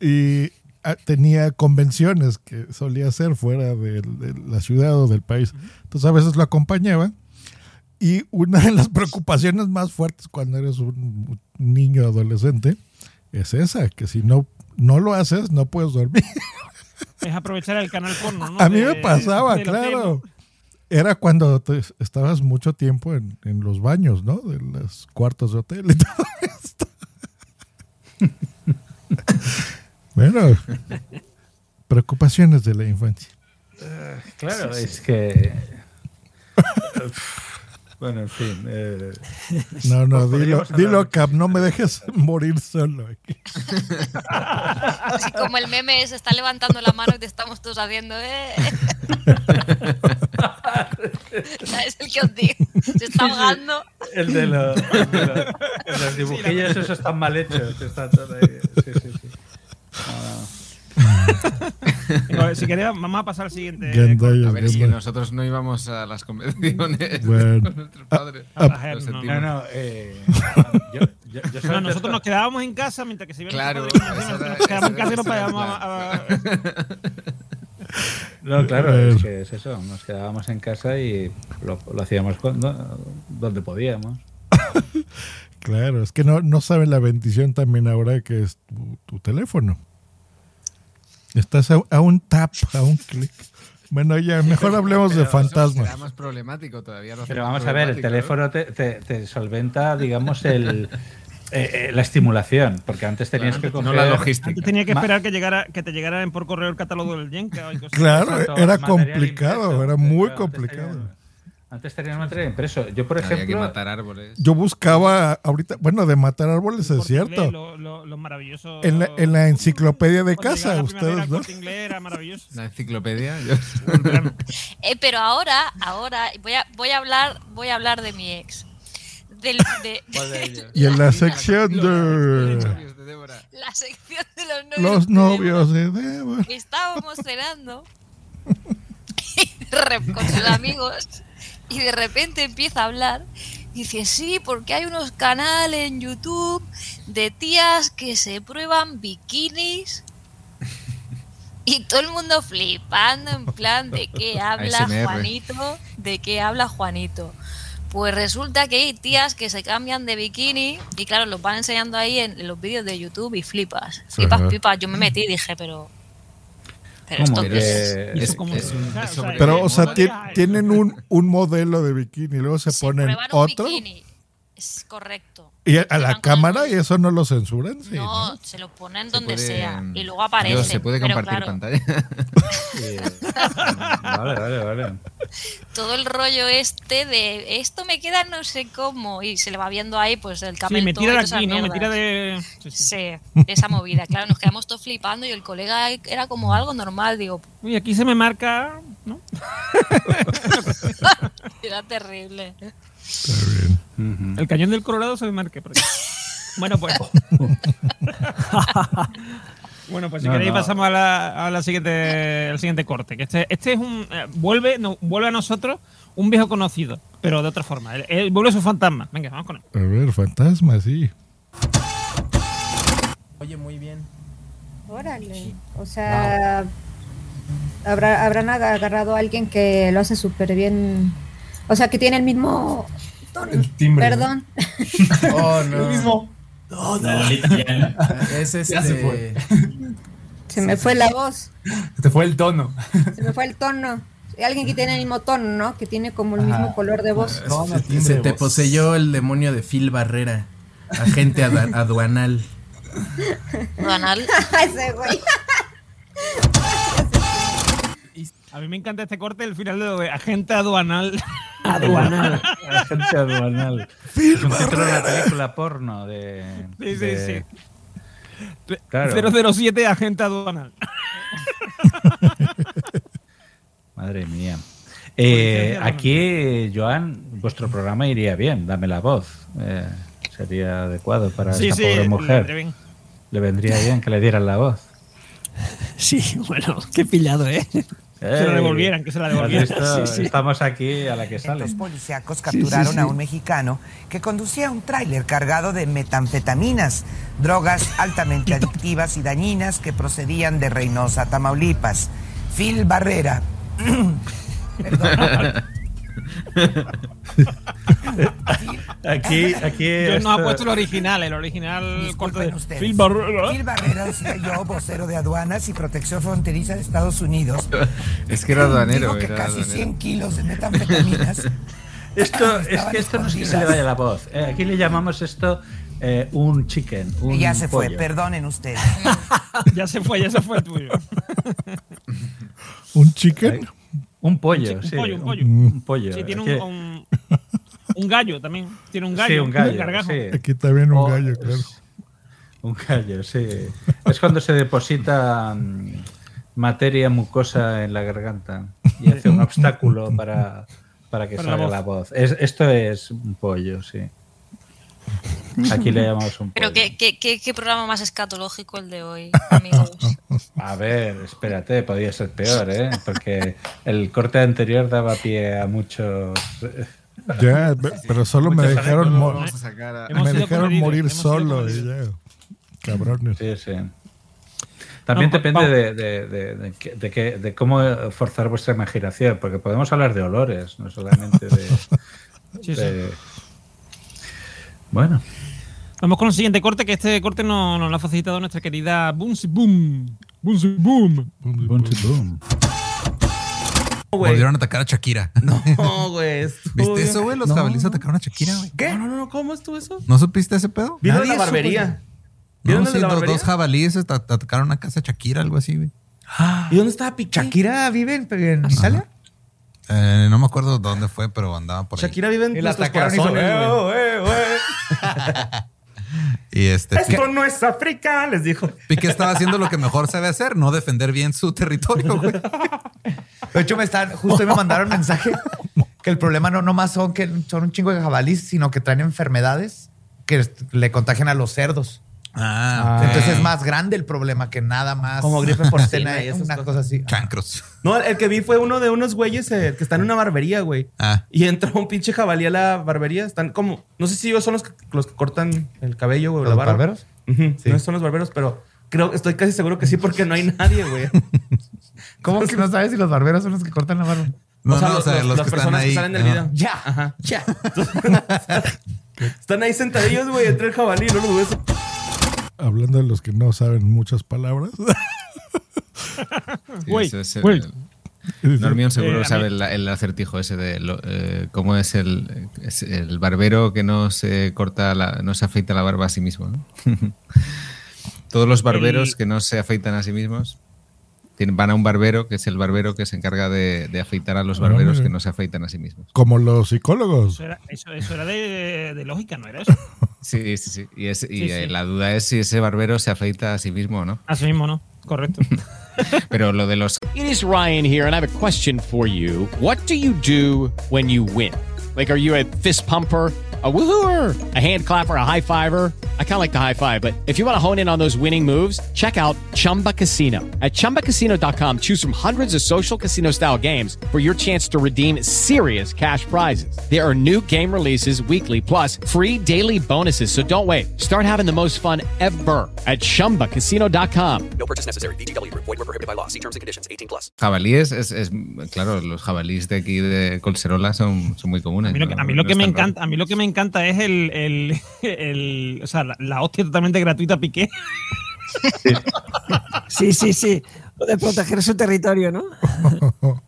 y ah, tenía convenciones que solía hacer fuera de, de la ciudad o del país. Entonces a veces lo acompañaba. Y una de las preocupaciones más fuertes cuando eres un niño adolescente es esa, que si no, no lo haces no puedes dormir. *laughs* Es aprovechar el canal porno, ¿no? A mí De- me pasaba, claro. Era cuando te- estabas mucho tiempo en, en los baños, ¿no? De los cuartos de hotel y *laughs* todo esto. bueno, preocupaciones de la infancia. Claro, es que. *laughs* bueno, en fin. eh, *laughs* No, no, dilo, dilo. Cap, no me dejes *laughs* morir solo aquí. Así como el meme se está levantando la mano y te estamos todos haciendo, ¿eh? *laughs* ¿Sabes el que os digo? Se está ahogando. El de los, el de los, el de los dibujillos, esos están mal hechos. Están todos ahí. Sí, sí, sí. Venga, *laughs* si queréis, vamos a pasar al siguiente. A ver, es que nosotros no íbamos a las convenciones Bueno. *laughs* con nuestros padres. Ah, ah, Lo no. No, no, eh, *laughs* yo, yo, No, nosotros nos quedábamos en casa mientras que se iban Claro, los padres, esa era- nos en casa y nos a, a- No, claro, ver. es que es eso. Nos quedábamos en casa y lo, lo hacíamos cuando, donde podíamos. Claro, es que no, no saben la bendición también ahora que es tu, tu teléfono. Estás a, a un tap, a un clic. Bueno, ya, mejor hablemos de Pero fantasmas. Será más problemático todavía. Pero vamos a ver, el teléfono ¿no? te, te- te solventa, digamos, el, eh, eh, la estimulación, porque antes tenías que coger... no la logística. Antes tenía que esperar que llegara, que te llegara en por correo el catálogo del Yenka. y cosas Claro, era complicado, impreso, era muy complicado. Antes tenías material impreso. Yo, por Había que ejemplo... matar árboles. Yo buscaba ahorita, bueno, de matar árboles es cierto. Lo, lo- lo maravilloso. En la, en la enciclopedia de casa, la ustedes, ¿no? Era maravilloso. La enciclopedia. yo- *laughs* Eh, pero ahora, ahora voy a, voy a hablar, voy a hablar de mi ex. Del, de, ¿Cuál de ellos? Y en la sección de novios de Débora. la sección de los novios. los de novios de Débora. estábamos cenando y de re- con sus amigos y de repente empieza a hablar dice sí porque hay unos canales en YouTube de tías que se prueban bikinis *laughs* y todo el mundo flipando en plan de qué *laughs* habla ASMR. Juanito de qué habla Juanito pues resulta que hay tías que se cambian de bikini y claro, los van enseñando ahí en, los vídeos de YouTube y flipas. Flipas, pipas. Yo me metí y dije, pero Pero ¿Cómo? esto Pero qué es- ¿Y eso cómo es se- un- claro, es o sea, sobre- Pero, o sea, no ti- vaya- tienen un, un modelo de bikini y luego se ponen un otro. bikini. Es correcto. Y a, a la cámara y eso no lo censuran, sí. no, se lo ponen donde puede- sea y luego aparece. Dios, se puede compartir claro, pantalla. *laughs* Vale, vale, vale. Todo el rollo este de esto me queda no sé cómo y se le va viendo ahí pues el camel Sí, me tira y de aquí, ¿no? Me tira de. Sí, esa movida. Claro, nos quedamos todos flipando y el colega era como algo normal, digo, Uy, aquí se me marca. ¿no? *laughs* era terrible. El cañón del Colorado se me marca. por aquí. *laughs* Bueno, pues. *laughs* bueno, pues si No, queréis no. pasamos a la, a la siguiente, al siguiente corte. Que este, este es un. eh, vuelve, no, vuelve a nosotros un viejo conocido, pero de otra forma. Él, él vuelve su fantasma. Venga, vamos con él. A ver, fantasma, sí. Oye, muy bien. Órale. O sea, habrá, habrán aga- agarrado a alguien que lo hace súper bien. O sea, que tiene el mismo tono. timbre, Perdón. *laughs* Oh, no. El mismo. No, Es este. Ya se fue. Se me fue la voz. Te fue el tono. Se me fue el tono. Alguien que tiene el mismo tono, ¿no? Que tiene como el mismo color de voz. Se te poseyó el demonio de Phil Barrera, agente *laughs* aduanal. *laughs* Banal. Ese güey. A mí me encanta este corte, el final de lo de agente aduanal. *laughs* Aduanal. Agente aduanal. Es un título de una película porno de. Sí, sí, de- sí. Claro. 007 agente aduanal. *laughs* Madre mía. Eh, aquí, Joan, vuestro programa iría bien. Dame la voz. Eh, sería adecuado para Sí, esta sí, pobre mujer. Le vendría bien que le dieran la voz. *laughs* Sí, bueno, qué pillado, ¿eh? Se la devolvieran, que se la ¿Has devolvieran. visto? Sí, sí. Estamos aquí a la que sale. Los policíacos Sí, capturaron sí, sí. a un mexicano que conducía un tráiler cargado de metanfetaminas, drogas altamente *laughs* adictivas y dañinas que procedían de Reynosa, Tamaulipas. Phil Barrera. *clears throat* Perdón. *laughs* Aquí, *laughs* aquí. Yo no ha esto- puesto el original, el original corte de ustedes. Phil Barrera. Phil Barrera decía yo, vocero de aduanas y protección fronteriza de Estados Unidos. Es que era aduanero, Digo que era casi aduanero. 100 kilos de metanfetaminas *laughs* Esto, es que esto no es que se le vaya la voz. Eh, aquí le llamamos esto eh, un chicken. Un Y ya se fue, pollo. perdonen ustedes. *laughs* ya se fue, ya se fue el tuyo. ¿Un chicken? Un pollo, un sí. pollo, un pollo. Un pollo. Sí, tiene un, un, gallo también. Tiene un gallo. Sí, un gallo. gargajo. sí. Aquí también un O- gallo, claro. Un gallo, sí. Es cuando se deposita mm, materia mucosa en la garganta y hace un obstáculo para, para que Para la salga voz. la voz. Es- esto es un pollo, sí. Aquí le llamamos un pollo. Pero qué, qué, qué, qué programa más escatológico el de hoy, *laughs* amigos. A ver, espérate, podía ser peor, ¿eh? Porque el corte anterior daba pie a muchos. Ya, pe- pero solo me dejaron, mo- Vamos a sacar a- me dejaron morir solo y ya. Cabrones. Sí, sí. También No, depende de, de, de, de, que- de que- de cómo forzar vuestra imaginación, porque podemos hablar de olores, no solamente de. *laughs* Sí, sí. Bueno, Vamos con el siguiente corte, que este corte nos, nos lo ha facilitado nuestra querida Boomsy Boom. Boomsy Boom. boom. Volvieron a atacar a Shakira. *laughs* No, güey. ¿Viste eso, güey? Los No. jabalíes atacaron a Shakira, güey. ¿Qué? No, no, no, ¿cómo estuvo eso? ¿No supiste ese pedo? ¿Vieron Nadie la barbería? güey. ¿Vieron No, el de sí, la dos, barbería? dos jabalíes at- atacaron una casa de Shakira, algo así, güey. ¿Y dónde estaba Piqué? ¿Shakira vive en, en Italia? Eh, no me acuerdo dónde fue, pero andaba por ahí. Shakira vive en Y la nuestros atacaron y hizo, corazones, "Eh, güey. *laughs* eh, güey". Y este Esto no es África, les dijo. Piqué estaba haciendo lo que mejor sabe hacer, no defender bien su territorio, güey. De hecho, me están, justo me mandaron mensaje que el problema no nomás son que son un chingo de jabalíes, sino que traen enfermedades que le contagian a los cerdos. Ah, ok. Entonces es más grande el problema que nada más. Como gripe porcina *laughs* y esas una cosas. cosa así. Chancros. No, el que vi fue uno de unos güeyes eh, que están en una barbería, güey. Ah. Y entró un pinche jabalí a la barbería. Están como. No sé si ellos son los que, los que cortan el cabello, güey. o ¿Los la barba. barberos? Sí. No son los barberos, pero creo, estoy casi seguro que sí, porque no hay nadie, güey. *laughs* ¿Cómo que no sabes si los barberos son los que cortan la barba? No, o sea, no, los, o sea, los- los las que están personas que ahí. salen del video. Ya. Ajá. Ya. *laughs* Están ahí sentadillos, güey, entre el jabalí y luego los güeyes. Hablando de los que no saben muchas palabras. Güey, es güey. Normion seguro Eh, sabe el, el acertijo ese de lo- eh, cómo es el, es el barbero que no se corta la, no se afeita la barba a sí mismo. ¿no? *laughs* Todos los barberos El- que no se afeitan a sí mismos tienen- van a un barbero que es el barbero que se encarga de, de afeitar a los Ah, barberos que no se afeitan a sí mismos. Como los psicólogos. Eso era, eso, eso era de, de lógica, ¿no era eso? *laughs* Sí, sí, sí. Y, es- y, Sí, sí. la duda es si ese barbero se afeita a sí mismo o no. Así mismo, ¿no? Correcto. *laughs* Pero lo de los It is Ryan here, and I have a question for you. What do you do when you win? Like, are you a fist pumper? A woohooer, a hand clapper, a high fiver. I kind of like the high five, but if you want to hone in on those winning moves, check out Chumba Casino. At chumbacasino.com, choose from hundreds of social casino style games for your chance to redeem serious cash prizes. There are new game releases weekly, plus free daily bonuses. So don't wait. Start having the most fun ever at chumbacasino.com. No purchase necessary. VGW Group. Void were prohibited by law. See terms and conditions. 18 plus. jabalíes, es, es- claro, los jabalíes de aquí de Colserola son, son muy comunes. A mí lo que, ¿no? a mí lo No que me tan raro. encanta, a mí lo que me encanta es el, el, *laughs* el- o sea, la, la hostia totalmente gratuita Piqué. Sí, sí, sí. Lo de proteger su territorio, ¿no? *laughs*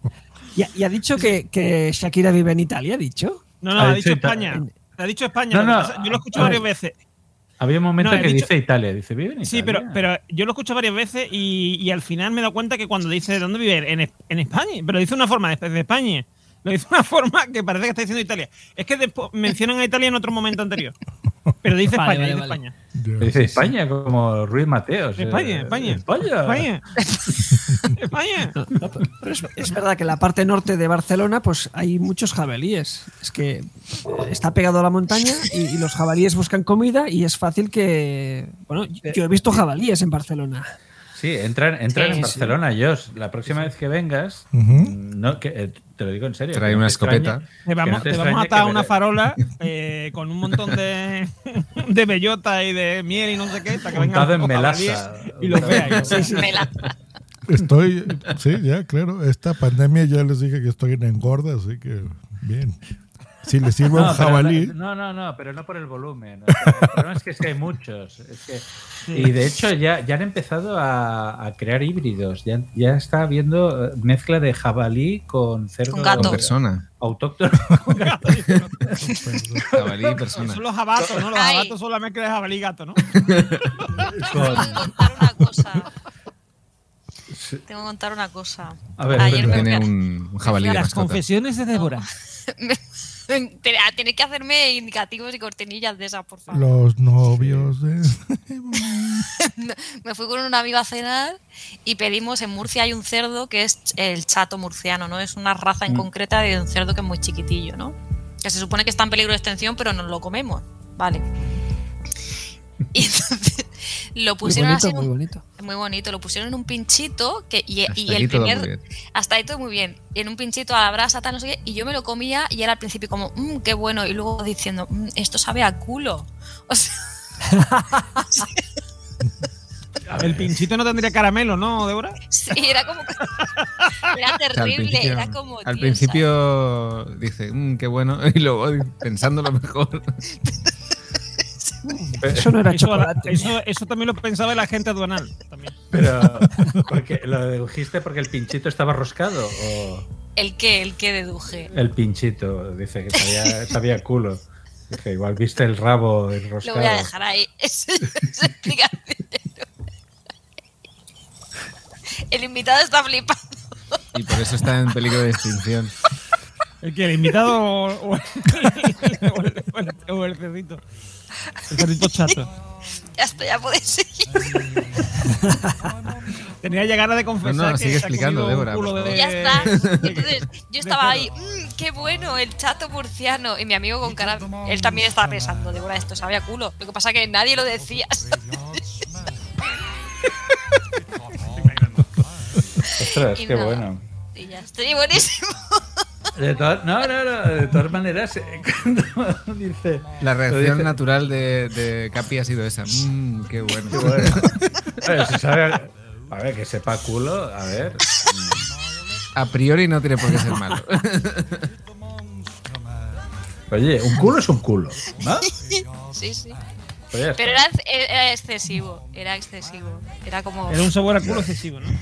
Y, ha- y ha dicho que, que Shakira vive en Italia, ha dicho. No, no, Ha ha dicho España. Ha dicho España. No, no, pasa- yo lo he escuchado a varias veces. Había un momento No, que dicho- dice Italia, dice, vive en Sí, Italia. pero, pero yo lo escucho varias veces y, y al final me he dado cuenta que cuando dice ¿dónde vive? En, en España. Pero dice una forma de, de España. Lo dice una forma que parece que está diciendo Italia. Es que después mencionan a Italia en otro momento anterior. Pero dice Vale, España, vale, dice vale. España. Dice España, como Ruiz Mateos. España, eh, España. España. España. España. *laughs* Pero es, es verdad que en la parte norte de Barcelona pues hay muchos jabalíes. Es que está pegado a la montaña y, y los jabalíes buscan comida y es fácil que... Bueno, yo he visto jabalíes en Barcelona. Sí, entran, entran Sí, en sí. Barcelona, Josh. La próxima vez que vengas, no, que, eh, te lo digo en serio. Trae una escopeta. Te vamos, no te te vamos a atar una farola *laughs* eh, con un montón de, *laughs* de bellota y de miel y no sé qué. Para que en los melaza. Y los veáis. Sí, sí. *laughs* Estoy, sí, ya, claro. Esta pandemia ya les dije que estoy en engorda, así que bien. Si les sirve un No, pero jabalí. No, no, no, pero no por el volumen. O sea, el problema es que, es que hay muchos. Es que- y de hecho ya, ya han empezado a, a crear híbridos. Ya, ya está habiendo eh, mezcla de jabalí con cerdo Con gato. Con persona. autóctono. *laughs* Jabalí y persona. Son los jabatos, ¿no? Los Ay. jabatos son la mezcla de jabalí y gato, ¿no? con- *laughs* Tengo que contar una cosa. Tengo que contar una cosa. A ver, Ayer me un, un jabalí Las mascota. confesiones de Débora. *laughs* *laughs* Tener que hacerme indicativos y cortinillas de esas, por favor. Los novios de. *laughs* Me fui con un amigo a cenar y pedimos en Murcia hay un cerdo que es el chato murciano, ¿no? Es una raza en Mm. concreta de un cerdo que es muy chiquitillo, ¿no? Que se supone que está en peligro de extinción, pero nos lo comemos, ¿vale? Y *laughs* entonces lo Muy pusieron bonito, así en muy un- bonito. muy bonito, lo pusieron en un pinchito que, y, Hasta y aquí el todo primer muy bien. hasta ahí todo muy bien. Y en un pinchito a la brasa, tal, no sé qué, y yo me lo comía y era al principio como, mmm, qué bueno, y luego diciendo, "Mm, esto sabe a culo. *laughs* O sea, *laughs* El pinchito no tendría caramelo, ¿no, Débora? sí, era como. *laughs* Era O sea, al terrible, era como. al tío, principio dice, "Mm, qué bueno, y luego pensándolo mejor. Eso no era Eso, chocolate. eso, eso también lo pensaba la gente aduanal. También. Pero, porque, ¿lo dedujiste porque el pinchito estaba roscado? ¿O ¿El qué? ¿El qué deduje? el pinchito? Dice que sabía, sabía culo. Dije, igual viste el rabo Lo enroscado. voy a dejar ahí. Esa esa explicación. El invitado está flipando. Y por eso está en peligro de extinción. ¿El que ¿El invitado o, o el, o el- o el- o el cerdito? El cerdito *laughs* chato. Ya está, ya podéis seguir. *laughs* Tenía ya ganas de confesar No, no, que sigue se ha explicando, Débora, de- Ya está. Entonces, yo estaba ahí, "Mm, qué bueno, el chato murciano. Y mi amigo con cara. Él también estaba pensando, Débora, esto sabe a culo. Lo que pasa es que nadie lo decía. *laughs* Ostras, Y qué nada. bueno. Y ya estoy buenísimo. De todas, no, no, no, de todas maneras, eh, *laughs* cuando dice. La reacción dice- natural de, de Capi ha sido esa. Mmm, qué bueno. Qué bueno. A ver, si sabe a- a ver, que sepa culo, a ver. A priori no tiene por qué ser malo. Oye, un culo es un culo, ¿no? *laughs* Sí, sí. Pero era, era excesivo, era excesivo. Era como. Era un sabor a culo excesivo, ¿no? *laughs*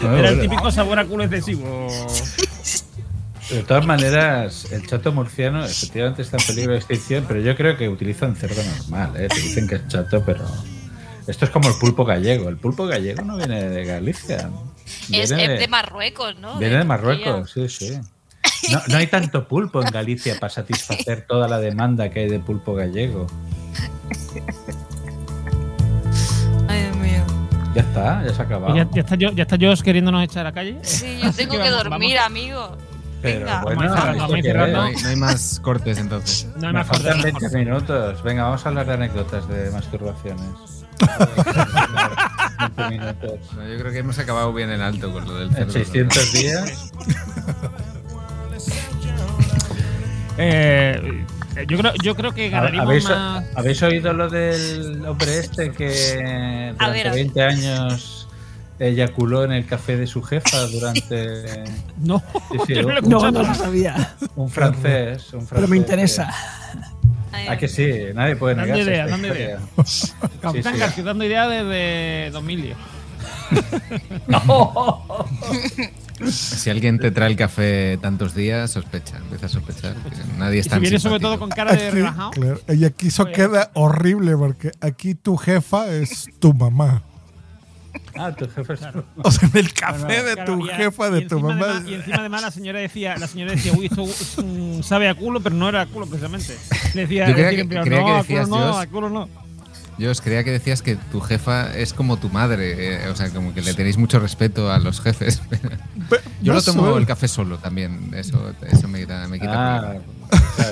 Bueno, Era el bueno. típico sabor a culo excesivo. De todas maneras, el chato murciano efectivamente está en peligro de extinción, pero yo creo que utilizan cerdo normal, ¿eh? Te dicen que es chato, pero... Esto es como el pulpo gallego. El pulpo gallego no viene de Galicia. es, Viene es de Marruecos, ¿no? Viene de. Marruecos, sí, sí. No, no hay tanto pulpo en Galicia para satisfacer toda la demanda que hay de pulpo gallego. *laughs* Ya está, ya se ha acabado. Ya, ya está yo, ya está Josh queriéndonos echar a la calle. Sí, *laughs* yo tengo que, vamos- dormir, vamos. amigo. Pero Venga. bueno. ¿no? No hay, no hay más cortes entonces. No hay Me más faltan cortes, hay 20 más minutos. Venga, vamos a hablar de anécdotas de masturbaciones. *laughs* 20 minutos. No, yo creo que hemos acabado bien en alto con lo del En cerdo. 600 días. *laughs* Eh, yo, creo, yo creo que ganaríamos ¿Habéis, más. habéis oído lo del hombre este que A durante ver, a ver. 20 años eyaculó en el café de su jefa durante... *laughs* No, Sí, sí, yo no un- No, no lo sabía. Un francés, un francés. Pero me interesa. Ay, Ah, que sí, nadie puede Dando negarse idea, esta idea. Sí, Capitán sí. Dando idea desde 2000. *laughs* *laughs* Si alguien te trae el café tantos días, sospecha, empieza a sospechar. que nadie Y es si tan viene sobre todo con cara de Aquí, relajado. claro, y aquí eso Pues- queda horrible porque aquí tu jefa es tu mamá. Ah, tu jefe es... O sea, en el café de Claro, tu y a- jefa, y de tu mamá. además- y encima además la señora decía, la señora decía, uy, esto sabe a culo, pero no era a culo precisamente. Le decía, Yo creía decía que- creía no, que a decías, culo no, Dios. a culo no. Yo os creía que decías que tu jefa es como tu madre, eh, o sea, como que le tenéis mucho respeto a los jefes. *laughs* Yo lo tomo el café solo también, eso, eso me quita, me quita Ah,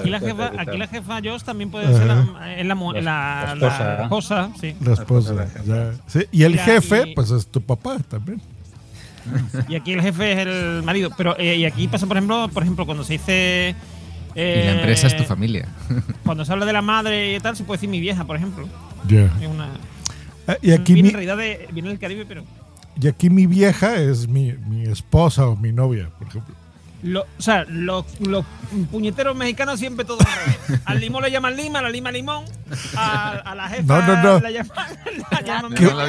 Aquí la jefa, aquí la jefa Josh también puede ser la, es la, mu- La- la, la la esposa. sí. La esposa. ya. Sí, Y el jefe, pues es tu papá también. Y aquí el jefe es el marido. Pero eh, y aquí pasa, por ejemplo, por ejemplo, cuando se dice. Y la empresa es tu eh, familia. Cuando se habla de la madre y tal, se puede decir mi vieja, por ejemplo. Ya. Es una, Ah, Y aquí, viene mi, en realidad de, viene del Caribe, pero. y aquí mi vieja es mi, mi esposa o mi novia, por ejemplo. Lo, o sea, los, los puñeteros mexicanos siempre todo al revés. Al limón le llaman lima, a la lima limón, a, a la jefa No, no, no. *laughs* la llaman, la llaman Que- la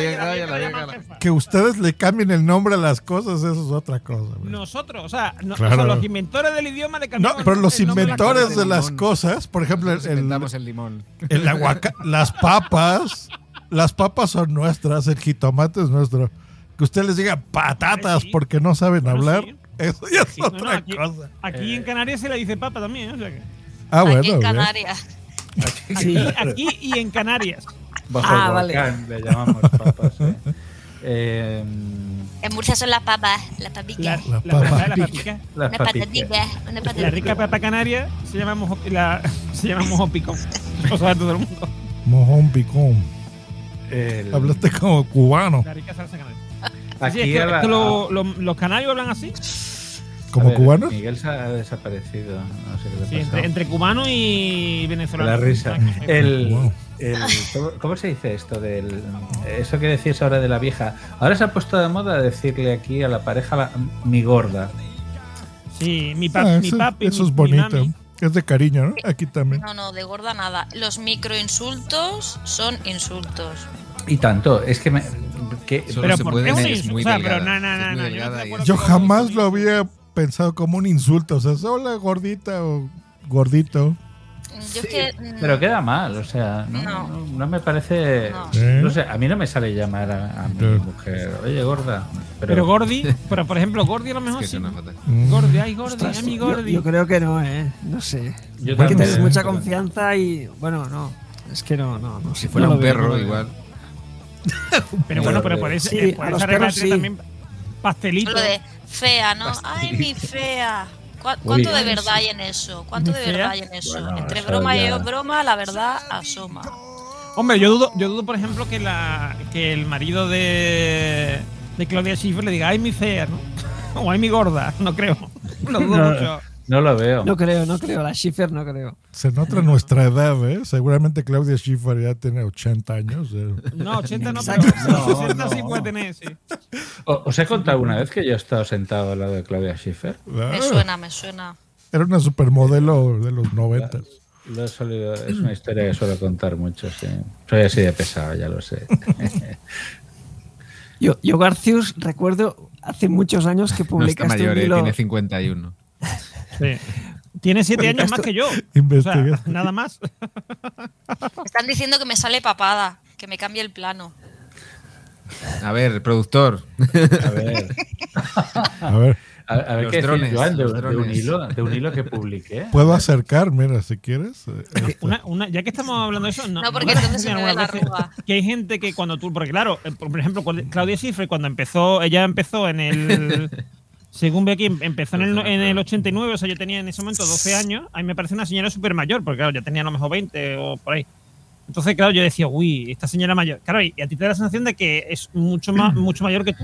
jefa. Ustedes le cambien el nombre a las cosas, eso es otra cosa. Nosotros, o sea, no- o Claro. sea, los inventores del idioma le No, cambiamos pero los inventores de las cosas, por ejemplo, el, el limón. el aguaca- las papas, las papas son nuestras, el jitomate es nuestro. Que usted les diga patatas sí. porque no saben Bueno, hablar, sí. Eso ya es Sí, no, no, otra aquí, cosa. aquí en Canarias se le dice papa también, ¿eh? o sea que- Ah, Aquí bueno. en bien. Canarias. aquí, aquí y en Canarias. Bajo Ah, el vale. le llamamos papas. ¿eh? *laughs* Eh, En Murcia son las papas, las papitas. La, La la papa papa, la pica. papica. las papitas. La rica papa canaria se llama, mojo, la, *laughs* se llama mojopicón. Lo sabe todo el mundo. Mojón picón. El- Hablaste como cubano. La rica salsa canaria. Aquí Sí, es que, a la- es que lo- lo- los canarios hablan así. ¿Como ver, cubanos? Miguel se ha desaparecido. No sé qué le Sí, ha entre, entre cubano y venezolano. La risa. El, Wow. el- ¿cómo, cómo se dice esto? del Eso que decís ahora de la vieja. Ahora se ha puesto de moda decirle aquí a la pareja la- mi gorda. Sí, mi, Ah, mi papi. eso mi- es bonito. Es de cariño, ¿no? Aquí también. No, no, de gorda nada. Los microinsultos son insultos. Y tanto, es que me. que- Pero se puede es muy delgada. yo jamás lo había pensado como un insulto. O sea, es, hola gordita o gordito. Yo es que. mm, Pero queda mal, o sea, no, No. no, no me parece. No. ¿Eh? No sé, a mí no me sale llamar a, a mi mujer, oye, gorda. Pero, Pero Gordi, pero por ejemplo, Gordi a lo Es mejor que sí. Mm. Gordi, ay, Gordi, Ostras, ay, mi yo, Gordi. yo creo que no, ¿eh? No sé. yo Hay que tener mucha pero- confianza y. Bueno, no. Es que no, no, no sé. Si fuera no un perro, igual. Pero bueno, pero por eso, Sí, eh, por a esa los regla perros tiene sí. también pastelito. Lo de fea, ¿no? Ay, mi fea. ¿Cu- ¿Cuánto de verdad hay en eso? ¿Cuánto ¿Mi de verdad hay en eso? Bueno, Entre eso broma ya- y broma, la verdad asoma. Hombre, yo dudo, yo dudo, por ejemplo, que la que el marido de, de Claudia Schiffer le diga, ay, mi fea, ¿no? *laughs* O ay, mi gorda, no creo. *laughs* Lo dudo No, mucho. No lo veo. No creo, no creo. La Schiffer no creo. Se nota nuestra edad, ¿eh? Seguramente Claudia Schiffer ya tiene 80 años. ¿eh? No, 80 no, pero. No, 60 sí no. puede tener, sí. ¿Os he contado una vez que yo he estado sentado al lado de Claudia Schiffer? Me Ah, suena, me suena. Era una supermodelo de los noventas. Lo he solido- es una historia que suelo contar mucho, sí. Soy así de pesado, ya lo sé. *laughs* Yo, yo Garcius, recuerdo hace muchos años que No está publicaste mayor, un eh, hilo. tiene 51. Sí. Tiene siete años más que yo. O sea, nada más. *laughs* Están diciendo que me sale papada, que me cambie el plano. A ver, productor. A ver. A ver. A, a ver Los qué drones, Joan, de, los de un hilo, de un hilo que publiqué. Puedo acercar, mira, si quieres. eh. Una, una- ya que estamos hablando de eso, no, No, porque ¿no entonces se *laughs* me ve algunas la veces arruga. Que hay gente que cuando tú, porque claro, eh, por ejemplo, Claudia Schiffer cuando empezó, ella empezó en el, según ve aquí, em- empezó en el, en el 89, o sea, yo tenía en ese momento 12 años, a mí me parece una señora súper mayor, porque claro, ya tenía a lo mejor 20 o por ahí. Entonces, claro, yo decía, uy, esta señora mayor. Claro, y a ti te da la sensación de que es mucho más, *clears throat* mucho mayor que tú.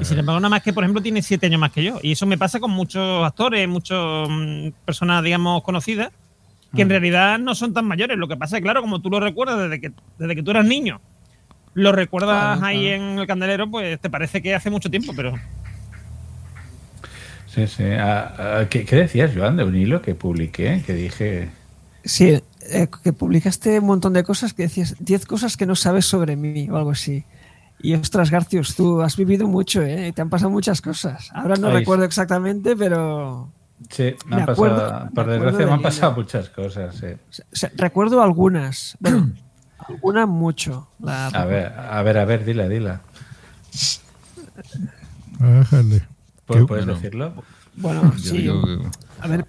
Y sin embargo, nada más que, por ejemplo, tiene siete años más que yo. Y eso me pasa con muchos actores, muchas personas, digamos, conocidas, que en Mm. realidad no son tan mayores. Lo que pasa es, claro, como tú lo recuerdas desde que, desde que tú eras niño, lo recuerdas Claro, ahí claro. en el candelero, pues te parece que hace mucho tiempo, pero Sí, sí. Ah, ah, ¿qué, qué decías, Joan, de un hilo que publiqué? Que dije. Sí, eh, que publicaste un montón de cosas que decías 10 cosas que no sabes sobre mí o algo así. Y ostras, Garcius, tú has vivido mucho, ¿eh? Y te han pasado muchas cosas. Ahora no Ay, recuerdo exactamente, pero Sí, me, Me han acuerdo- pasado, por desgracia me han hilo. pasado muchas cosas, sí. o sea, recuerdo algunas. Bueno, *clears throat* alguna mucho. La- A ver, a ver, a ver, dila, dila. Ájale. ¿Pu- Qué- ¿Puedes bueno. decirlo? Bueno, Yo sí. digo A ver,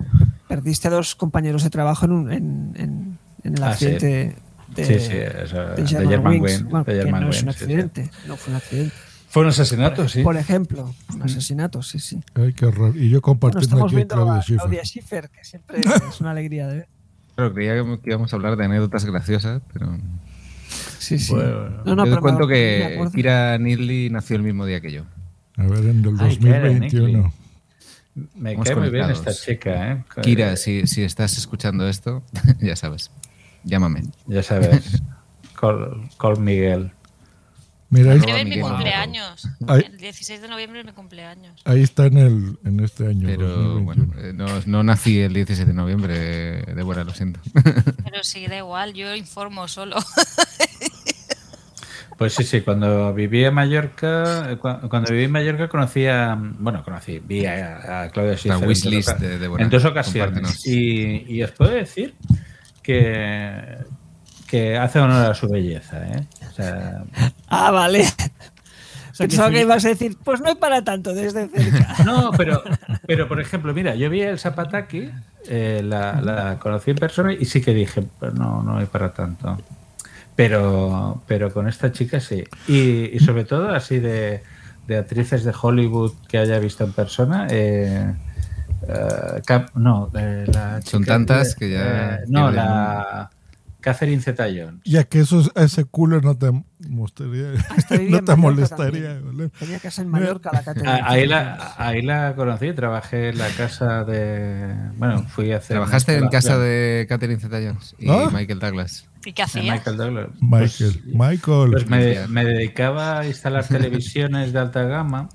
perdiste a dos compañeros de trabajo en, un- en, en- en el Ah, sí. accidente de, Sí, sí, eso, de de German Wings. Bueno, de que German no es un Wing, sí, sí. accidente, no fue un accidente. Fue un asesinato, sí. Por ejemplo, un asesinato, sí, sí. Ay, qué horror. Y yo Bueno, compartiendo estamos aquí Claudia a Schiffer. Claudia Schiffer, que siempre es una alegría de ver. Claro, creía que íbamos a hablar de anécdotas graciosas, pero. Sí, sí. Bueno, No, no, yo te cuento me que. Kira Needley nació el mismo día que yo. A ver, en el Ay, Karen 2021. Me cae muy bien esta chica, ¿eh? Kira, si, si estás escuchando esto, *laughs* ya sabes. Llámame. Ya sabes. Col, Col Miguel. Mira, ahí, es mi cumpleaños. Ay. El 16 de noviembre es mi cumpleaños. ahí está en, el, en este año. Pero 2021. bueno, eh, no, no nací el 17 de noviembre, eh, Débora, lo siento. Pero sí, da igual, yo informo solo. *laughs* Pues sí, sí, cuando viví en Mallorca, eh, cua- cuando viví en Mallorca conocí a, bueno, conocí, vi a, a Claudia Schiffer en dos wishlist oca- de Débora. en dos ocasiones. Y, y os puedo decir que, que hace honor a su belleza, ¿eh? O sea, Ah, vale. *laughs* sea, Pensaba que ibas a decir, pues no hay para tanto desde cerca. *laughs* No, pero, pero por ejemplo, mira, yo vi el Zapataki, eh, la, la conocí en persona y sí que dije, pues no, no hay para tanto. Pero, pero con esta chica sí. Y, y sobre todo así de, de actrices de Hollywood que haya visto en persona. eh, eh, Cap- no, eh, la Son chica- tantas que ya eh, no, la Catherine Zeta-Jones. Ya que eso, es- ese culo no te mostraría, *laughs* no te molestaría. también. ¿vale? Tenía casa en Mallorca, la Catherine. Ah, Ahí la, ahí la conocí, trabajé en la casa de. Bueno, fui a hacer. Trabajaste en casa de Catherine Zeta-Jones y ¿Ah? Michael Douglas. ¿Y qué hacías? Michael Douglas. Michael, Michael. Pues me, me dedicaba a instalar *laughs* televisiones de alta gama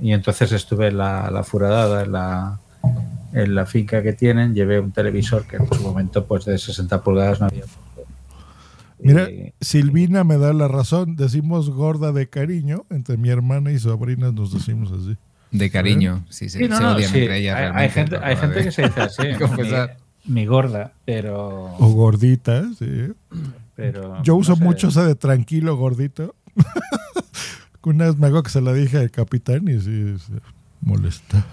y entonces estuve en la, la furadada, en la, en la finca que tienen, llevé un televisor que en su momento pues de 60 pulgadas no había. Mira, Y- Silvina me da la razón. Decimos gorda de cariño. Entre mi hermana y sobrinas nos decimos así. De cariño, sí, sí, Sí, no, se no, odian sí. entre ellas Hay- gente, hay gente que se dice así, *laughs* mi, mi gorda, pero... O gordita, sí. pero Yo uso no sé. mucho esa de tranquilo, gordito. *laughs* Una vez me hago que se la dije al capitán y sí, se molesta.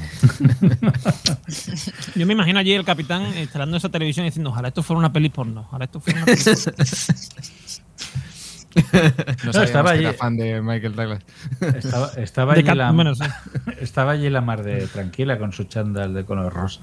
*laughs* yo me imagino allí el capitán instalando esa televisión y diciendo, ojalá esto fuera una peli porno. Ojalá esto fuera una peli porno. *laughs* No, No, estaba que allí. era fan de Michael Douglas. Estaba, estaba *laughs* allí Cat- la, bueno, sí. estaba allí la mar de tranquila con su chándal de color rosa.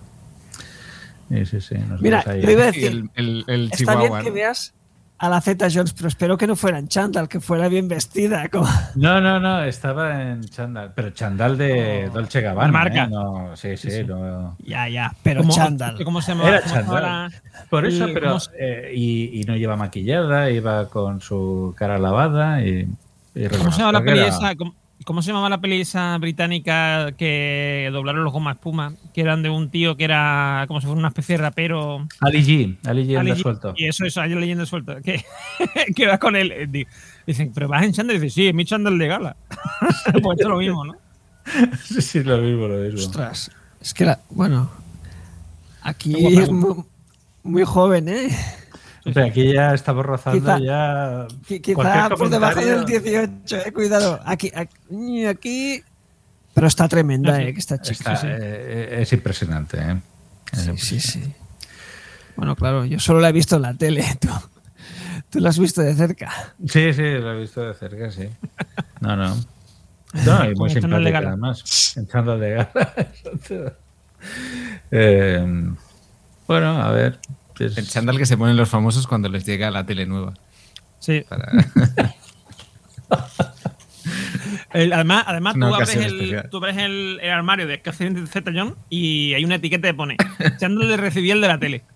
Sí, sí, sí. Mira, ahí- iba a decir, el, el, el está Chihuahua. bien que ¿no? veas a la Zeta Jones, pero espero que no fuera en chándal, que fuera bien vestida. como- No, no, no, estaba en chándal, pero chándal de Dolce Gabbana. Marca. ¿eh? No, sí, sí, Sí, sí. no. Ya, ya, pero ¿Cómo- chándal. ¿Cómo se llama? Era chándal. Por eso, pero. se- eh, y, y no lleva maquillada, iba con su cara lavada y. y ¿Cómo se llama la peli que era- esa? ¿Cómo, ¿Cómo se llamaba la peli esa británica que doblaron los goma espuma? Que eran de un tío que era como si fuera una especie de rapero. Ali G, Ali G Ali G, suelto. Y eso, eso, hay leyenda suelta. Que, *laughs* que vas con él. eh, di- Dicen, ¿pero vas en chándal? Y dice, sí, es mi chándal de gala. *laughs* pues esto es lo mismo, ¿no? *laughs* Sí, sí, lo mismo, lo mismo. Ostras, es que la. Bueno. Aquí es muy, muy joven, ¿eh? O sea, aquí ya estamos rozando Quizá- ya. Qui- Quizá por debajo del 18, eh, cuidado. Aquí, aquí, aquí. Pero está tremenda, eh, que está chica. Está, eh, es impresionante, ¿eh? Es Sí, sí, impresionante. sí. Bueno, claro, yo solo la he visto en la tele. *laughs* Tú, tú la has visto de cerca. Sí, sí, lo he visto de cerca, sí. No, no. No, y muy *laughs* simpática además. En chándal de gala. *laughs* Eh, bueno, a ver. El chándal que se ponen los famosos cuando les llega la tele nueva. Sí. Para- *laughs* El- además, además tú, abres el, especial. tú abres el, el armario de Catherine Zeta John y hay una etiqueta que pone chándal de recibí el de la tele. *laughs*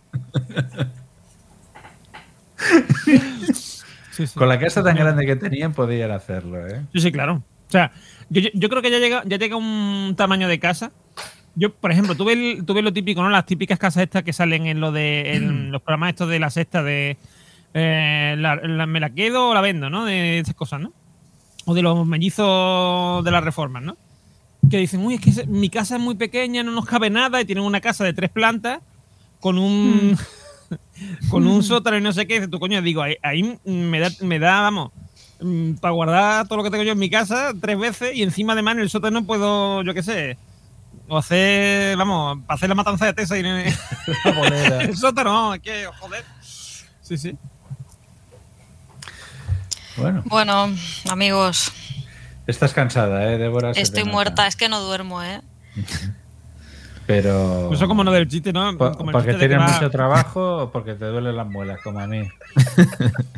Sí, sí. Con la casa tan grande que tenían podían hacerlo, ¿eh? Sí, sí, claro. O sea, yo, yo- yo creo que ya llega, ya llega un tamaño de casa. Yo, por ejemplo, tuve, el, tuve lo típico, ¿no? Las típicas casas estas que salen en lo de en los programas estos de la sexta de eh, la- la- me la quedo o la vendo, ¿no? De esas cosas, ¿no? O de los mellizos de las reformas, ¿no? Que dicen, uy, es que mi casa es muy pequeña, no nos cabe nada, y tienen una casa de tres plantas con un *laughs* con un sótano y no sé qué. Dices, tú coño, digo, ahí, ahí me da, me da, vamos, para guardar todo lo que tengo yo en mi casa tres veces y encima además en el sótano puedo, yo qué sé, o hacer, vamos, para hacer la matanza de Tesa y *laughs* el, es que, joder. Sí, sí. Bueno, Bueno, amigos, estás cansada, ¿eh, Débora? Estoy muerta, es que no duermo, ¿eh? *laughs* Pero. Pues eso como no del chiste, ¿no? Po- Como ¿Porque chiste de que tienes va- mucho trabajo o porque te duelen las muelas, como a mí? *laughs*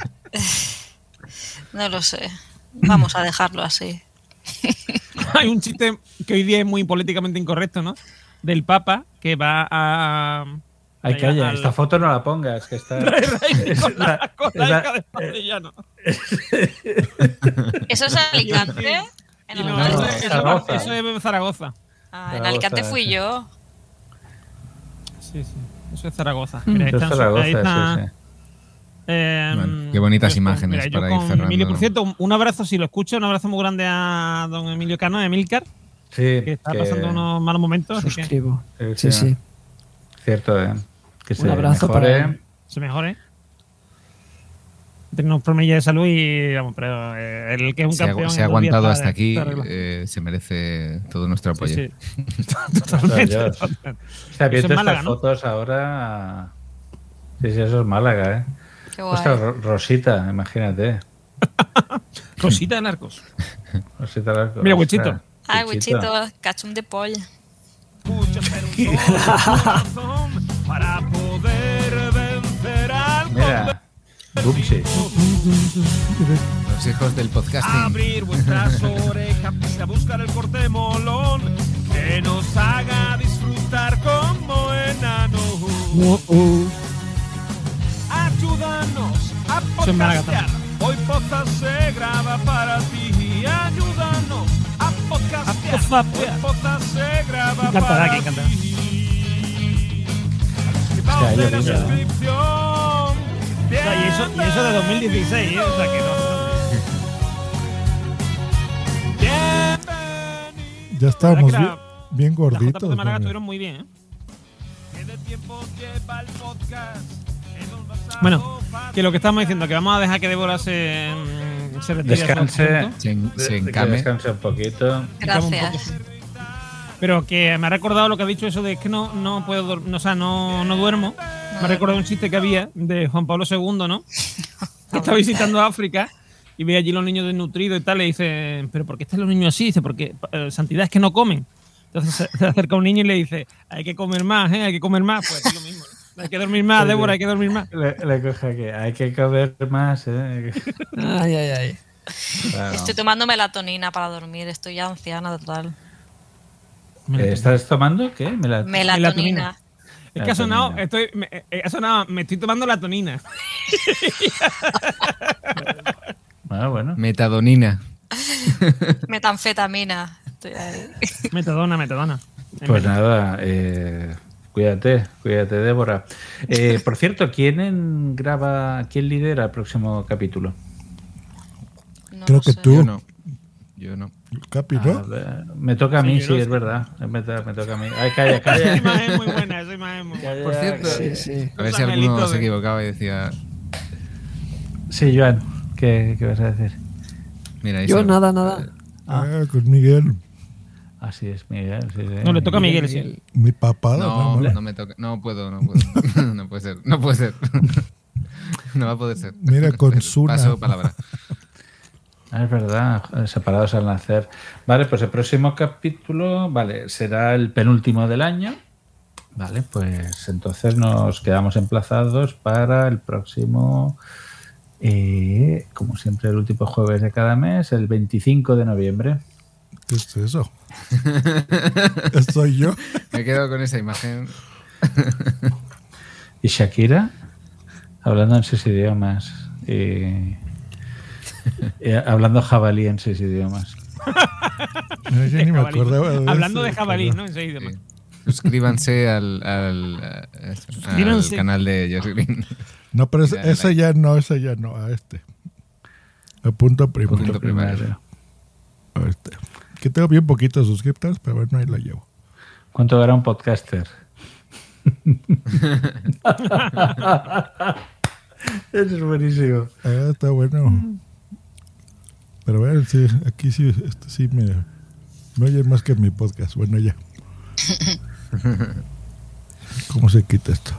No lo sé. Vamos a dejarlo así. *laughs* Hay un chiste que hoy día es muy políticamente incorrecto, ¿no? Del Papa que va a. Ay, calla, al- esta foto no la pongas, que está. *laughs* Rey la, de Castellano. *laughs* ¿Eso es Alicante? En no, eso, eso- Zaragoza. eso es Zaragoza. Ah, en Alicante fui yo. Sí, sí. Eso es Zaragoza. Mm. Mira, ahí Eso es están- Zaragoza, ahí está, sí, sí. Eh, Bueno, qué bonitas pues, imágenes mira, para ir cerrando. Emilio, por cierto, un- un abrazo, si lo escucho, un abrazo muy grande a don Emilio Cano, a Emilcar, Sí, que está que- pasando unos malos momentos. que Suscribo. Sí, sí. Cierto, ¿eh? Que se abrazo mejore. para él. se mejore. Tiene unos problemillas de salud y, vamos, pero eh, el que es un Se ha, campeón. se ha dos días aguantado hasta aquí, eh, se merece todo nuestro apoyo. Sí, sí. *laughs* Totalmente. Totalmente. O sea, viendo Málaga, estas ¿no? fotos ahora. Sí, sí, eso es Málaga, ¿eh? Qué guay. Ostras, Ro- Rosita, imagínate. *laughs* Cosita de narcos. *laughs* Rosita Larco. Mira, ostras, Wichito. Ay, Wichito, cachum de polla. Para poder vencer al Mira, Bubsy. Los hijos del podcasting. Abrir vuestras *laughs* orejas a buscar el corte molón que nos haga disfrutar como enanos. Ayúdanos a podcastear. Hoy podcast se graba para ti. Ayúdanos a podcastear. Hoy podcast se graba para ti. De la y, eso, y eso de 2016, ¿eh? O sea que no. Ya estábamos bien, bien Las gorditos. JP de Málaga estuvieron muy bien, ¿eh? Bueno, que lo que estamos diciendo, que vamos a dejar que Débora se, mm, se retire. Descanse. Se, se encame. descanse un poquito. Gracias. Pero que me ha recordado lo que ha dicho eso de que no, no puedo no, o sea, no, no duermo. Me ha recordado un chiste que había de Juan Pablo II, ¿no? *laughs* Que está visitando África y ve allí los niños desnutridos y tal, y dice, ¿pero por qué están los niños así? Dice, porque eh, santidad es que no comen. Entonces se, *laughs* se acerca un niño y le dice, hay que comer más, ¿eh? Hay que comer más. Pues es lo mismo. Hay que dormir más, Débora, hay que dormir más. Le, le coge que hay que comer más, ¿eh? Ay, ay, ay. Claro. Estoy tomando melatonina para dormir. Estoy ya anciana total. Eh, ¿Estás tomando qué? Mela- Melatonina. Es que ha sonado, Melatonina. estoy, me, eh, ha sonado, me estoy tomando la tonina. *laughs* Ah, bueno. Metadonina. *laughs* Metanfetamina. Estoy ahí. Metadona, metadona. Pues nada, eh, cuídate, cuídate, Débora. Eh, por cierto, ¿quién en- graba, quién lidera el próximo capítulo? Creo que tú. Yo no. Yo no. Capi, A ¿no? ver, me toca a mí, sí, no es verdad. Me, to- me toca a mí. Ay, calla, Esa calla. imagen es muy buena, esa imagen es muy buena. Por cierto, Sí, sí. a ver si Un alguno se equivocaba y decía. Sí, Joan, ¿qué, qué vas a decir? Mira, Yo nada, nada. Ah, con Miguel. Así es, Miguel. sí, sí. No, le toca a Miguel, sí. Mi papá. No, no, no me toca. No puedo, no puedo. *laughs* no puede ser, no puede ser. *laughs* no va a poder ser. Mira, con Suna. Paso palabra. *laughs* Ah, es verdad, eh, separados al nacer. Vale, pues el próximo capítulo, vale, será el penúltimo del año. Vale, pues entonces nos quedamos emplazados para el próximo, eh, como siempre, el último jueves de cada mes, el 25 de noviembre. ¿Qué es eso? ¿Soy yo? Me quedo con esa imagen. Y Shakira, hablando en seis idiomas. Y, y hablando jabalí en seis idiomas. No, yo ni me de Hablando eso, de jabalí, pero- ¿no? En seis idiomas. Suscríbanse al, al, eso, al Suscríbanse. canal de Green. No, pero ese, ese ya no, ese ya no, a este. A punto primero. Punto primario. A este. Que tengo bien poquitos suscriptores, pero bueno, ahí la llevo. ¿Cuánto era un podcaster? *laughs* Eso es buenísimo. Ah, está bueno. Pero bueno, sí, aquí sí, este sí me, me oyen más que mi podcast. Bueno, ya. *laughs* ¿Cómo se quita esto?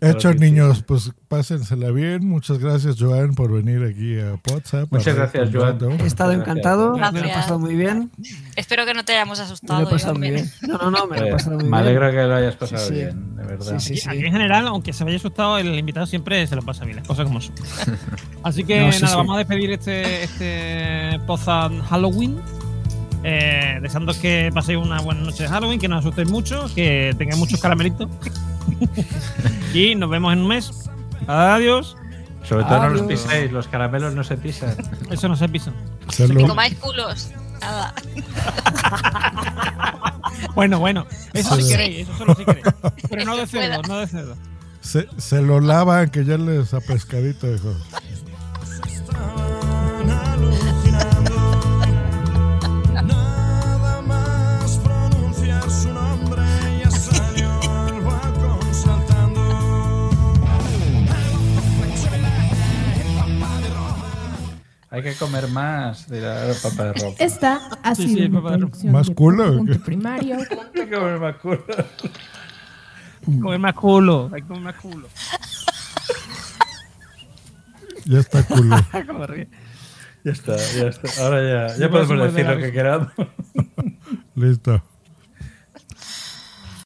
Hecho, que sí. niños, pues pásensela bien. Muchas gracias, Joan, por venir aquí a WhatsApp. Muchas gracias, Joan. He estado encantado, me lo he Gracias. pasado muy bien. Espero que no te hayamos Me asustado. lo he pasado muy bien. No, no, no, me lo he Eh, pasado muy me bien. alegro que lo hayas pasado Sí, sí. bien, de verdad. Sí, sí, sí. Aquí en general, aunque se me haya asustado, el invitado siempre se lo pasa bien, las cosas como son. *laughs* Así que No, sí, nada, sí. vamos a despedir este, este Pozan Halloween. Eh, deseando que paséis una buena noche de Halloween, que no os asustéis mucho, que tengáis muchos caramelitos. Y nos vemos en un mes. Adiós. Sobre todo no los piséis, los caramelos no se pisan. Eso no se pisa. Salud. Que comáis culos. Nada. *laughs* Bueno, bueno, eso si Sí. queréis, eso solo si queréis. Pero no de cerdo, no de cerdo. Se, se lo lavan, que ya les ha pescadito, hijo. Hay que comer más de la papa de ropa. Esta ha Sí, sido sí, una papá, producción ¿Más de culo punto primario. *laughs* Hay que comer más culo. Comer más culo, hay que comer más culo. Ya está culo. *laughs* Ya está, ya está. Ahora ya, Sí, ya podemos decir lo que queramos. Listo.